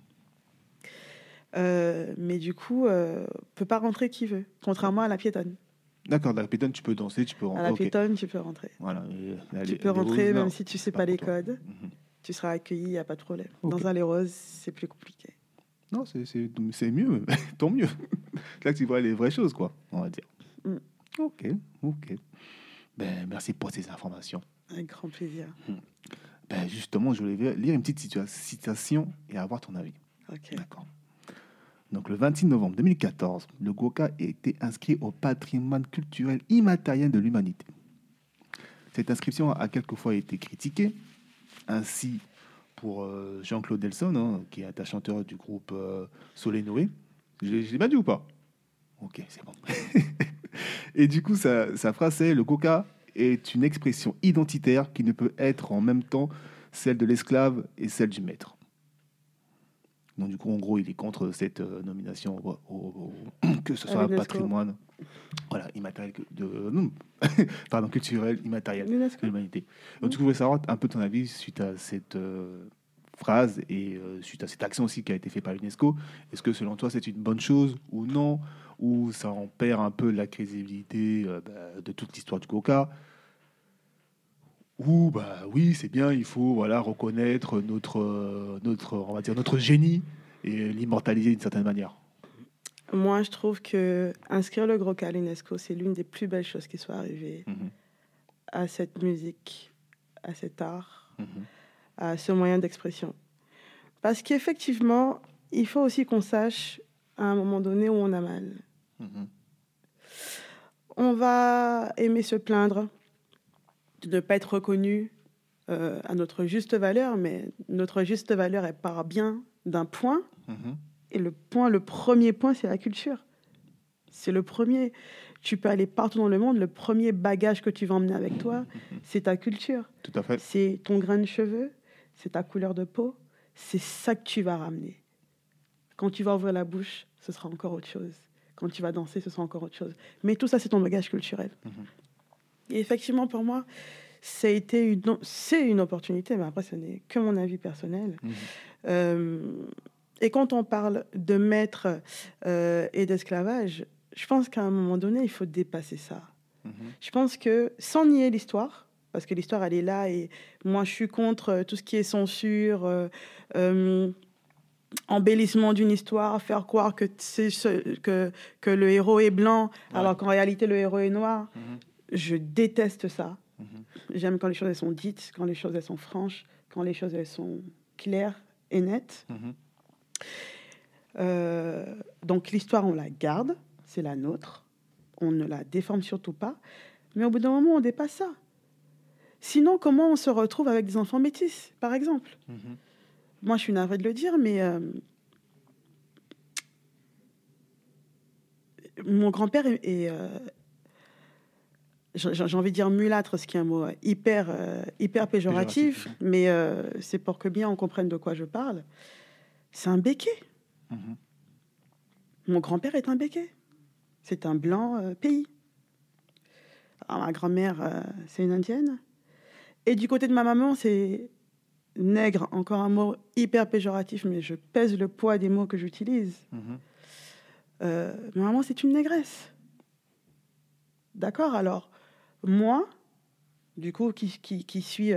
Euh, mais du coup, euh, peut pas rentrer qui veut, contrairement à la piétonne. D'accord, la piétonne, tu peux danser, tu peux À la rentrer. Ok. piétonne, tu peux rentrer. Voilà. la- Tu les- peux les rentrer roses, même non. si tu sais pas pas les codes. Mhm. Tu seras accueilli, il n'y a pas de problème. Dans un les roses, c'est plus compliqué. Non, c'est- mieux, tant mieux. C'est là que tu vois les vraies choses, quoi, on va dire. Mm. Ok, ok. Ben, merci pour ces informations. Avec grand plaisir. Ben, justement, je voulais lire une petite citation et avoir ton avis. Ok. D'accord. Donc, le 26 novembre 2014, le Goka a été inscrit au patrimoine culturel immatériel de l'humanité. Cette inscription a quelquefois été critiquée. Ainsi, pour euh, Jean-Claude Delson, hein, qui est un chanteur du groupe euh, Soleil Noé. Je l'ai bien dit ou pas? Ok, c'est bon. Et du coup, sa, phrase c'est Le Goka est une expression identitaire qui ne peut être en même temps celle de l'esclave et celle du maître. Donc, du coup, en gros, il est contre cette euh, nomination au- au- au- que ce soit À un patrimoine voilà, immatériel de, non, pardon, culturel immatériel de l'humanité. Donc, je voulais savoir un peu ton avis suite à cette euh, phrase et euh, suite à cette action aussi qui a été faite par l'UNESCO. Est-ce que selon toi, c'est une bonne chose ou non? Ou ça en perd un peu la crédibilité euh, bah, de toute l'histoire du coca? Ou bah oui, c'est bien, il faut voilà reconnaître notre euh, notre on va dire notre génie et l'immortaliser d'une certaine manière. Moi, je trouve que inscrire le gros à l'UNESCO, c'est l'une des plus belles choses qui soit arrivées Mhm, à cette musique, à cet art, mhm. à ce moyen d'expression. Parce qu'effectivement, il faut aussi qu'on sache à un moment donné où on a mal. Mhm. On va aimer se plaindre de ne pas être reconnu euh, à notre juste valeur, mais notre juste valeur, elle part bien d'un point. Mhm. Et le point, le premier point, c'est la culture. C'est le premier. Tu peux aller partout dans le monde. Le premier bagage que tu vas emmener avec toi, c'est ta culture. Tout à fait. C'est ton grain de cheveux, c'est ta couleur de peau. C'est ça que tu vas ramener. Quand tu vas ouvrir la bouche, ce sera encore autre chose. Quand tu vas danser, ce sera encore autre chose. Mais tout ça, c'est ton bagage culturel. Et effectivement, pour moi, ça a été une, c'est une opportunité, mais après, ce n'est que mon avis personnel. Euh, et quand on parle de maître euh, et d'esclavage, je pense qu'à un moment donné, il faut dépasser ça. Je pense que sans nier l'histoire, parce que l'histoire, elle est là, et moi, je suis contre tout ce qui est censure, euh, embellissement d'une histoire, faire croire que, ce, que, que le héros est blanc, alors qu'en réalité, le héros est noir. Mhm. Je déteste ça. Mhm. J'aime quand les choses elles sont dites, quand les choses elles sont franches, quand les choses elles sont claires et nettes. Mhm. Euh, donc l'histoire, on la garde, c'est la nôtre. On ne la déforme surtout pas. Mais au bout d'un moment, on dépasse ça. Sinon, comment on se retrouve avec des enfants métis, par exemple? Mhm. Moi, je suis navrée de le dire, mais euh, mon grand-père est, euh, j'ai envie de dire mulâtre, ce qui est un mot hyper, hyper péjoratif, mais c'est pour que bien on comprenne de quoi je parle. C'est un béquet. Mhm. Mon grand-père est un béquet. C'est un blanc euh, pays. ma grand-mère, euh, c'est une indienne. Et du côté de ma maman, c'est nègre, encore un mot hyper péjoratif, mais je pèse le poids des mots que j'utilise. Mhm. Euh, ma maman, c'est une négresse. D'accord Alors, moi, du coup, qui, qui, suis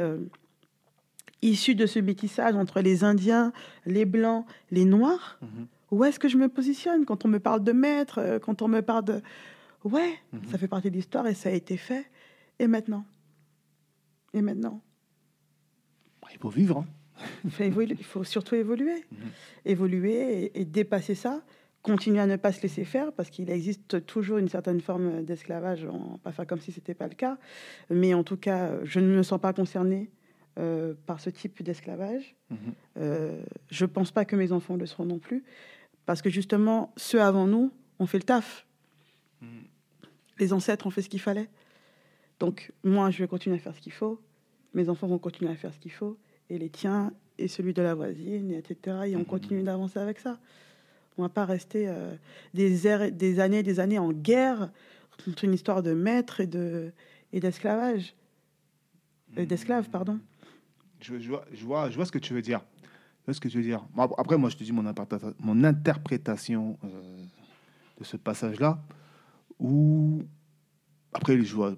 issu de ce métissage entre les Indiens, les Blancs, les Noirs, mhm. où est-ce que je me positionne quand on me parle de maître, euh, quand on me parle de... Ouais, mhm. ça fait partie de l'histoire et ça a été fait. Et maintenant? Et maintenant? Il faut vivre. Hein. il, faut surtout évoluer. Mhm. Évoluer et, dépasser ça continuer à ne pas se laisser faire parce qu'il existe toujours une certaine forme d'esclavage, pas faire comme si c'était pas le cas, mais en tout cas, je ne me sens pas concernée euh, par ce type d'esclavage. Mhm. Euh, je ne pense pas que mes enfants le seront non plus, parce que justement, ceux avant nous ont fait le taf. Mhm. Les ancêtres ont fait ce qu'il fallait. Donc, moi, je vais continuer à faire ce qu'il faut. Mes enfants vont continuer à faire ce qu'il faut. Et les tiens, et celui de la voisine, etc. Et on mhm. continue d'avancer avec ça. On ne va pas rester euh, des, des années des années en guerre contre une histoire de maître et de et d'esclavage. d'esclaves, pardon je, vois, je, vois, je vois ce que tu veux dire. ce que tu veux dire. Après, moi, je te dis mon, mon interprétation euh, de ce passage-là, où après, je vois,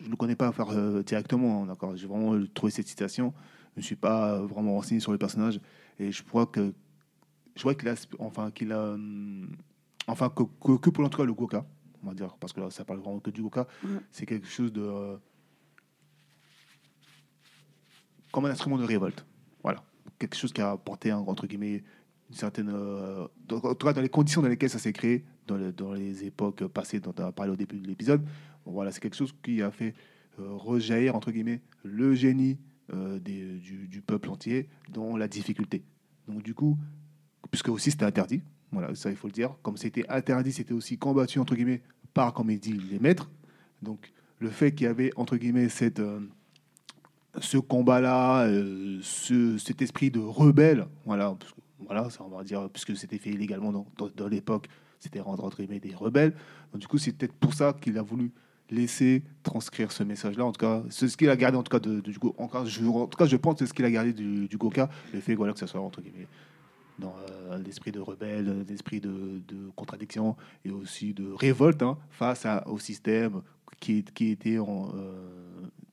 je ne le connais pas faire euh, directement, hein, d'accord. J'ai vraiment trouvé cette citation. Je ne suis pas vraiment renseigné sur le personnage, et je crois que je vois qu'il a, enfin, qu'il a, hum, enfin, que, que, pour l'entrée le Goka, on va dire, parce que là, ça parle vraiment que du Goka, c'est quelque chose de euh, comme un instrument de révolte. Voilà. Quelque chose qui a apporté, entre guillemets, une certaine. Euh, en tout cas, dans les conditions dans lesquelles ça s'est créé, dans, dans, les époques passées dont on a parlé au début de l'épisode, voilà, c'est quelque chose qui a fait euh, rejaillir, entre guillemets, le génie euh, des, du, du, peuple entier dans la difficulté. Donc, du coup, puisque aussi c'était interdit, voilà, ça il faut le dire, comme c'était interdit, c'était aussi combattu, entre guillemets, par, comme il dit, les maîtres. Donc, le fait qu'il y avait, entre guillemets, cette ce combat-là, euh, ce, cet esprit de rebelle, voilà, voilà, ça on va dire, puisque c'était fait illégalement dans, dans, l'époque, c'était rendre entre guillemets des rebelles. Du coup, c'est peut-être pour ça qu'il a voulu laisser transcrire ce message-là. En tout cas, c'est ce qu'il a gardé en tout cas de, du encore, je, en tout cas, je pense que c'est ce qu'il a gardé du, du Goka, le fait voilà que ça soit entre guillemets dans euh, l'esprit de rebelle, l'esprit de, de, contradiction et aussi de révolte hein, face à, au système qui, qui était en, euh,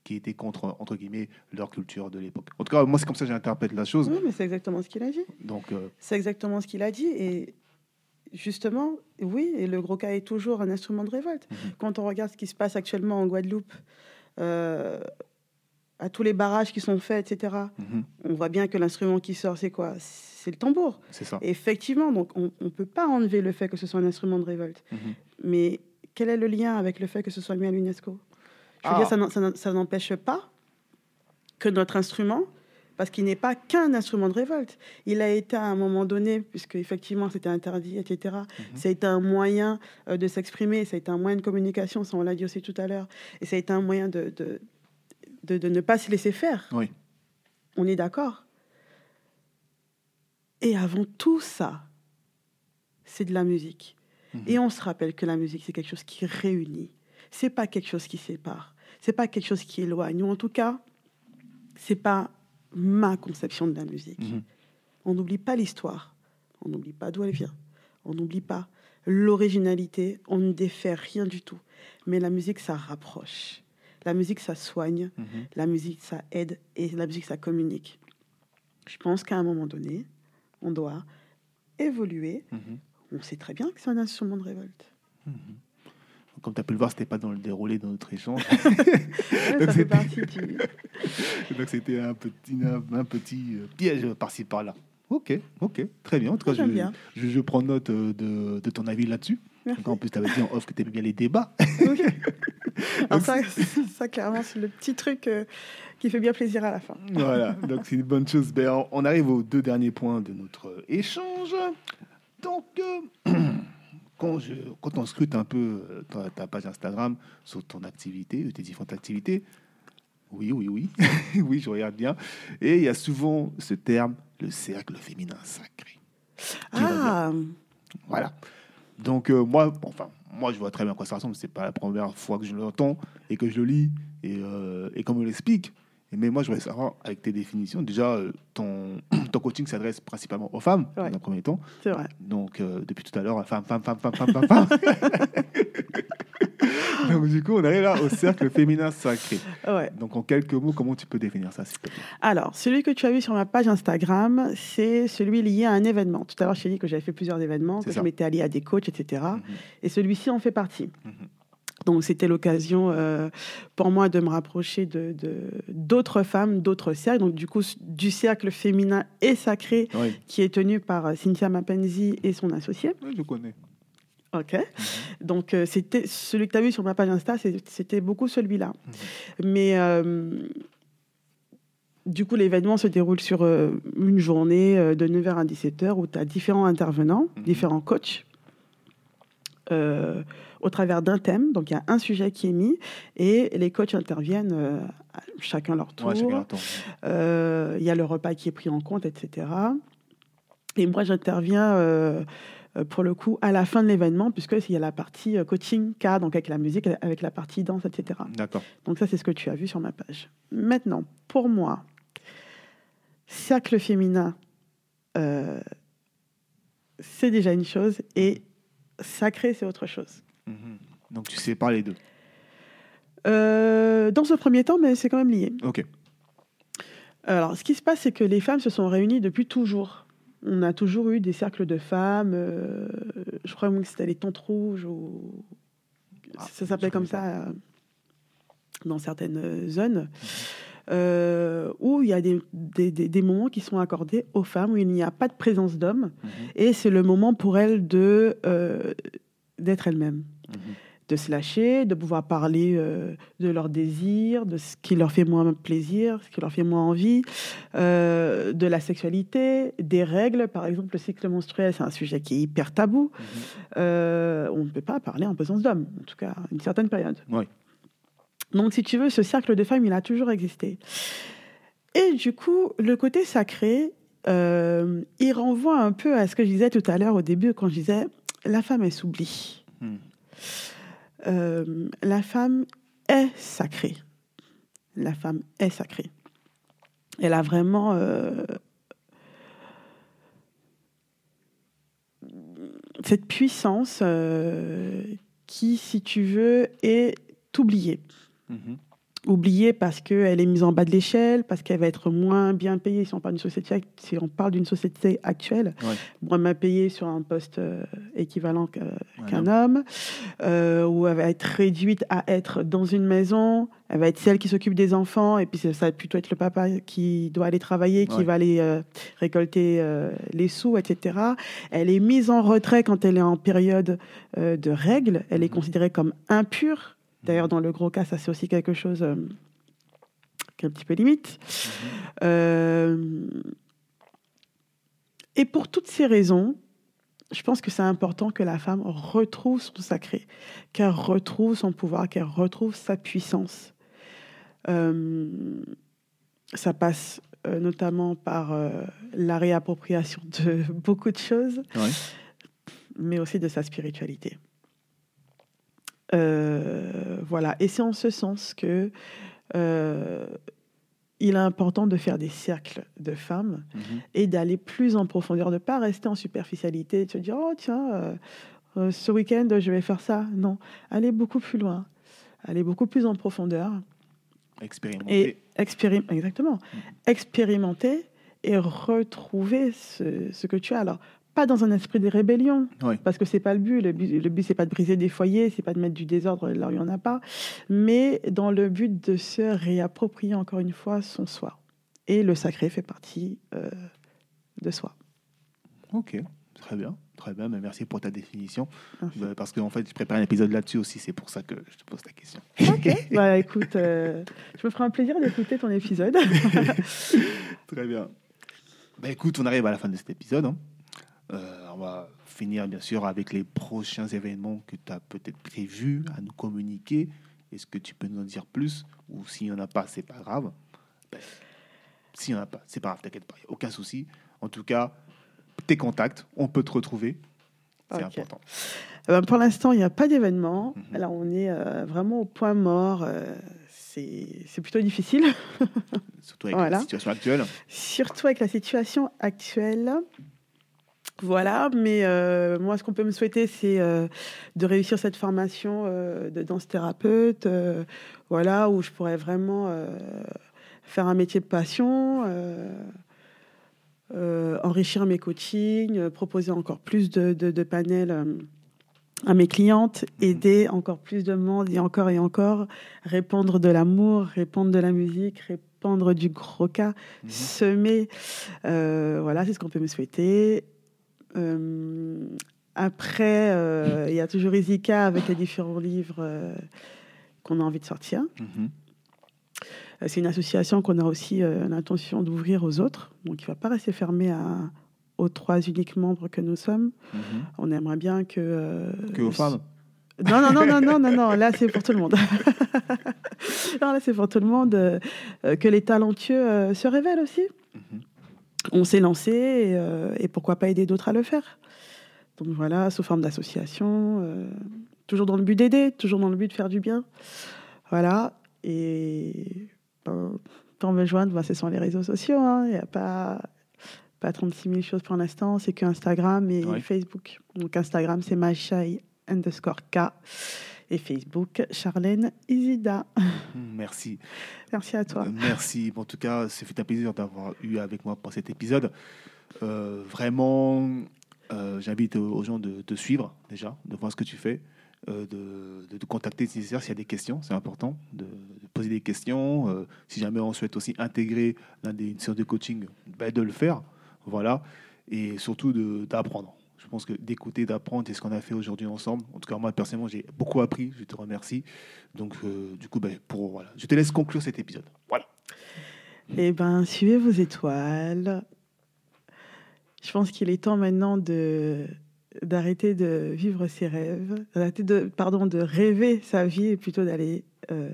qui étaient contre, entre guillemets, leur culture de l'époque. En tout cas, moi, c'est comme ça que j'interprète la chose. Oui, mais c'est exactement ce qu'il a dit. Donc, euh, C'est exactement ce qu'il a dit. Et justement, oui, et le gros cas est toujours un instrument de révolte. Mhm. Quand on regarde ce qui se passe actuellement en Guadeloupe, euh, à tous les barrages qui sont faits, etc., mhm. on voit bien que l'instrument qui sort, c'est quoi? C'est le tambour. C'est ça. effectivement, donc on ne peut pas enlever le fait que ce soit un instrument de révolte. Mhm. Mais quel est le lien avec le fait que ce soit mis à l'UNESCO? Je veux dire, ah. ça n'empêche pas que notre instrument parce qu'il n'est pas qu'un instrument de révolte. Il a été à un moment donné, puisque effectivement c'était interdit, etc. Mhm. Ça a été un moyen euh, de s'exprimer, ça a été un moyen de communication, ça on l'a dit aussi tout à l'heure, et ça a été un moyen de, de, de, de ne pas se laisser faire. Oui. On est d'accord. Et avant tout ça, c'est de la musique. Mhm. Et on se rappelle que la musique, c'est quelque chose qui réunit. C'est pas quelque chose qui sépare. C'est pas quelque chose qui éloigne. Ou en tout cas, c'est pas ma conception de la musique. Mhm. On n'oublie pas l'histoire. On n'oublie pas d'où elle vient. On n'oublie pas l'originalité. On ne défait rien du tout. Mais la musique, ça rapproche. La musique, ça soigne. Mhm. La musique, ça aide. Et la musique, ça communique. Je pense qu'à un moment donné, on doit évoluer. Mhm. On sait très bien que c'est un instrument de révolte. Comme tu as pu le voir, c'était pas dans le déroulé de notre échange. Ouais, Donc ça fait c'était- partie du... Donc c'était un petit, un, un petit euh, piège par-ci par-là. Ok, ok, très bien. En tout cas, je, bien. je, je prends note euh, de, de ton avis là-dessus. Merci. En plus, tu avais dit en off que tu aimais bien les débats. Oui. Alors ça, ça, clairement, c'est le petit truc euh, qui fait bien plaisir à la fin. voilà, donc c'est une bonne chose. Ben, on- arrive aux deux derniers points de notre euh, échange. Donc, euh, quand, je, quand on scrute un peu ta, ta page Instagram sur ton activité, tes différentes activités, oui, oui, oui, oui, je regarde bien. Et il y a souvent ce terme, le cercle féminin sacré. Ah, Voilà. Donc, euh, moi, enfin, moi, je vois très bien à quoi ça ressemble. C'est pas la première fois que je l'entends et que je le lis et, euh, et qu'on me l'explique. Mais moi, je voudrais savoir, avec tes définitions, déjà, euh, ton, ton coaching s'adresse principalement aux femmes, Ouais. dans un premier temps. c'est vrai. Donc, euh, depuis tout à l'heure, femme, femme, femme, femme, femme, femme, femme. Donc, du coup, on arrive là au cercle féminin sacré. Ouais. Donc, en quelques mots, comment tu peux définir ça, s'il te plaît? Alors, celui que tu as vu sur ma page Instagram, c'est celui lié à un événement. Tout à l'heure, je t'ai dit que j'avais fait plusieurs événements, que ça. je m'étais alliée à des coachs, etc. Mhm. Et celui-ci en fait partie. Mhm. Donc, c'était l'occasion euh, pour moi de me rapprocher de d'autres femmes, d'autres cercles. Donc, du coup, du cercle féminin et sacré Oui, qui est tenu par euh, Cynthia Mapenzi et son associé. Oui, je connais. OK. Donc, euh, c'était celui que tu as vu sur ma page Insta, c'était beaucoup celui-là. Mais euh, du coup, l'événement se déroule sur euh, une journée de 9h à 17h où tu as différents intervenants, Mhm. différents coachs. au travers d'un thème, donc il y a un sujet qui est mis et les coachs interviennent chacun leur tour. Ouais, Il y a le repas qui est pris en compte, etc. Et moi, j'interviens pour le coup à la fin de l'événement, puisqu'il y a la partie euh, coaching cas, donc avec la musique, avec la partie danse, etc. D'accord. Donc ça, c'est ce que tu as vu sur ma page. Maintenant, pour moi, cercle féminin, euh, c'est déjà une chose, et sacré, c'est autre chose. Mhm. Donc, tu sépares les deux. Euh, dans ce premier temps, mais c'est quand même lié. Ok. Alors, ce qui se passe, c'est que les femmes se sont réunies depuis toujours. On a toujours eu des cercles de femmes. euh, je crois même que c'était les Tantes Rouges ou Ah, ça s'appelait comme ça euh, dans certaines zones. euh, où il y a des, des- des- des moments qui sont accordés aux femmes où il n'y a pas de présence d'hommes Mhm. et c'est le moment pour elles de d'être elles-mêmes Mhm. De se lâcher, de pouvoir parler euh, de leurs désirs, de ce qui leur fait moins plaisir, ce qui leur fait moins envie, euh, de la sexualité, des règles. Par exemple, le cycle menstruel, c'est un sujet qui est hyper tabou. Mhm. Euh, on ne peut pas parler en présence d'hommes, en tout cas une certaine période. Oui. Donc, si tu veux, ce cercle de femmes, il a toujours existé. Et du coup, le côté sacré, il renvoie un peu à ce que je disais tout à l'heure au début, quand je disais la femme, elle s'oublie. Mhm. Euh, la femme est sacrée. La femme est sacrée. Elle a vraiment euh, cette puissance euh, qui, si tu veux, est oubliée. Mhm. Oubliée parce qu'elle est mise en bas de l'échelle, parce qu'elle va être moins bien payée si on parle d'une société, si on parle d'une société actuelle, Ouais. moins bien payée sur un poste euh, équivalent Ouais, qu'un homme, euh, où elle va être réduite à être dans une maison, elle va être celle qui s'occupe des enfants, et puis ça va plutôt être le papa qui doit aller travailler, qui Ouais. va aller euh, récolter euh, les sous, etc. Elle est mise en retrait quand elle est en période euh, de règles, elle est Mhm. considérée comme impure. D'ailleurs, dans le gros cas, ça c'est aussi quelque chose euh, un petit peu limite. Euh, et pour toutes ces raisons, je pense que c'est important que la femme retrouve son sacré, qu'elle retrouve son pouvoir, qu'elle retrouve sa puissance. Euh, ça passe euh, notamment par euh, la réappropriation de beaucoup de choses, Ouais. mais aussi de sa spiritualité. Euh, voilà, et c'est en ce sens que euh, il est important de faire des cercles de femmes Mhm. et d'aller plus en profondeur, de ne pas rester en superficialité, de se dire, oh tiens, euh, ce week-end, je vais faire ça. Non, aller beaucoup plus loin, aller beaucoup plus en profondeur Expérimenter. et expérim- exactement, Mhm. expérimenter et retrouver ce, ce que tu as. Alors, pas dans un esprit de rébellion, Ouais. parce que c'est pas le but. Le but, le but c'est pas de briser des foyers, c'est pas de mettre du désordre là où il y en a pas, mais dans le but de se réapproprier encore une fois son soi. Et le sacré fait partie euh, de soi. Ok, très bien. Très bien, mais merci pour ta définition. Bah, Parce qu'en fait, je prépare un épisode là-dessus aussi, c'est pour ça que je te pose la question. Bah écoute, euh, je me ferai un plaisir d'écouter ton épisode. Très bien. Bah, écoute, on arrive à la fin de cet épisode. hein. Euh, on va finir bien sûr avec les prochains événements que tu as peut-être prévus à nous communiquer. Est-ce que tu peux nous en dire plus? Ou s'il n'y en a pas, c'est pas grave. Ben, s'il n'y en a pas, c'est pas grave, t'inquiète pas, aucun souci. En tout cas, tes contacts, on peut te retrouver. C'est important. Euh, pour l'instant, il n'y a pas d'événement. Mhm. Alors on est euh, vraiment au point mort. euh, c'est c'est plutôt difficile, Surtout avec Voilà. la situation actuelle. surtout avec la situation actuelle. Voilà, mais euh, moi, ce qu'on peut me souhaiter, c'est euh, de réussir cette formation euh, de danse thérapeute, voilà, où je pourrais vraiment faire un métier de passion, enrichir mes coachings, proposer encore plus de, de- de panels à mes clientes, aider encore plus de monde et encore et encore, répandre de l'amour, répandre de la musique, répandre du gros cas, Mhm. semer. Voilà, c'est ce qu'on peut me souhaiter. Euh, après, euh, il y a toujours Izika avec les différents livres euh, qu'on a envie de sortir. Mhm. C'est une association qu'on a aussi l'intention d'ouvrir aux autres. Donc, il ne va pas rester fermé à, aux trois uniques membres que nous sommes. Mhm. On aimerait bien que... euh, Que aux femmes non, non, non, non, non, non, non, là c'est pour tout le monde. non, là c'est pour tout le monde. euh, que les talentueux euh, se révèlent aussi. Mhm. On s'est lancé et, euh, et pourquoi pas aider d'autres à le faire. Donc voilà, sous forme d'association, euh, toujours dans le but d'aider, toujours dans le but de faire du bien. Voilà, et ben, pour me joindre, ben, ce sont les réseaux sociaux. hein. Il n'y a pas, pas 36 000 choses pour l'instant, c'est que Instagram et. Facebook. Donc Instagram, c'est Maïchaï underscore K. Et Facebook, Charlène Isida. Merci. Merci à toi. Euh, Merci. En tout cas, c'est fait un plaisir d'avoir eu avec moi pour cet épisode. Euh, vraiment, euh, j'invite aux gens de te suivre déjà, de voir ce que tu fais, euh, de, de te contacter si nécessaire s'il y a des questions. C'est important de, de poser des questions. Si jamais on souhaite aussi intégrer l'un des une séance de coaching, ben, de le faire. Voilà. Et surtout d'apprendre. Pense que d'écouter, d'apprendre, c'est ce qu'on a fait aujourd'hui ensemble. En tout cas, moi, personnellement, j'ai beaucoup appris. Je te remercie. Donc, euh, du coup, ben, pour, voilà. je te laisse conclure cet épisode. Voilà. Eh ben, suivez vos étoiles. Je pense qu'il est temps maintenant de d'arrêter de vivre ses rêves, d'arrêter de pardon de rêver sa vie et plutôt d'aller euh,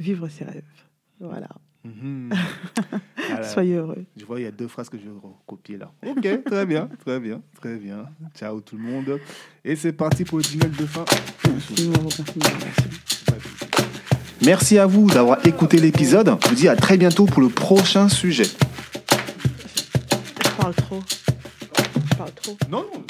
vivre ses rêves. Voilà. Mhm. Soyez heureux. Je vois, il y a deux phrases que je vais recopier là. Ok, très bien, très bien, très bien. Ciao tout le monde. Et c'est parti pour le jingle de fin. Merci. Merci à vous d'avoir écouté l'épisode. Je vous dis à très bientôt pour le prochain sujet. Je parle trop. Je parle trop. Non, non.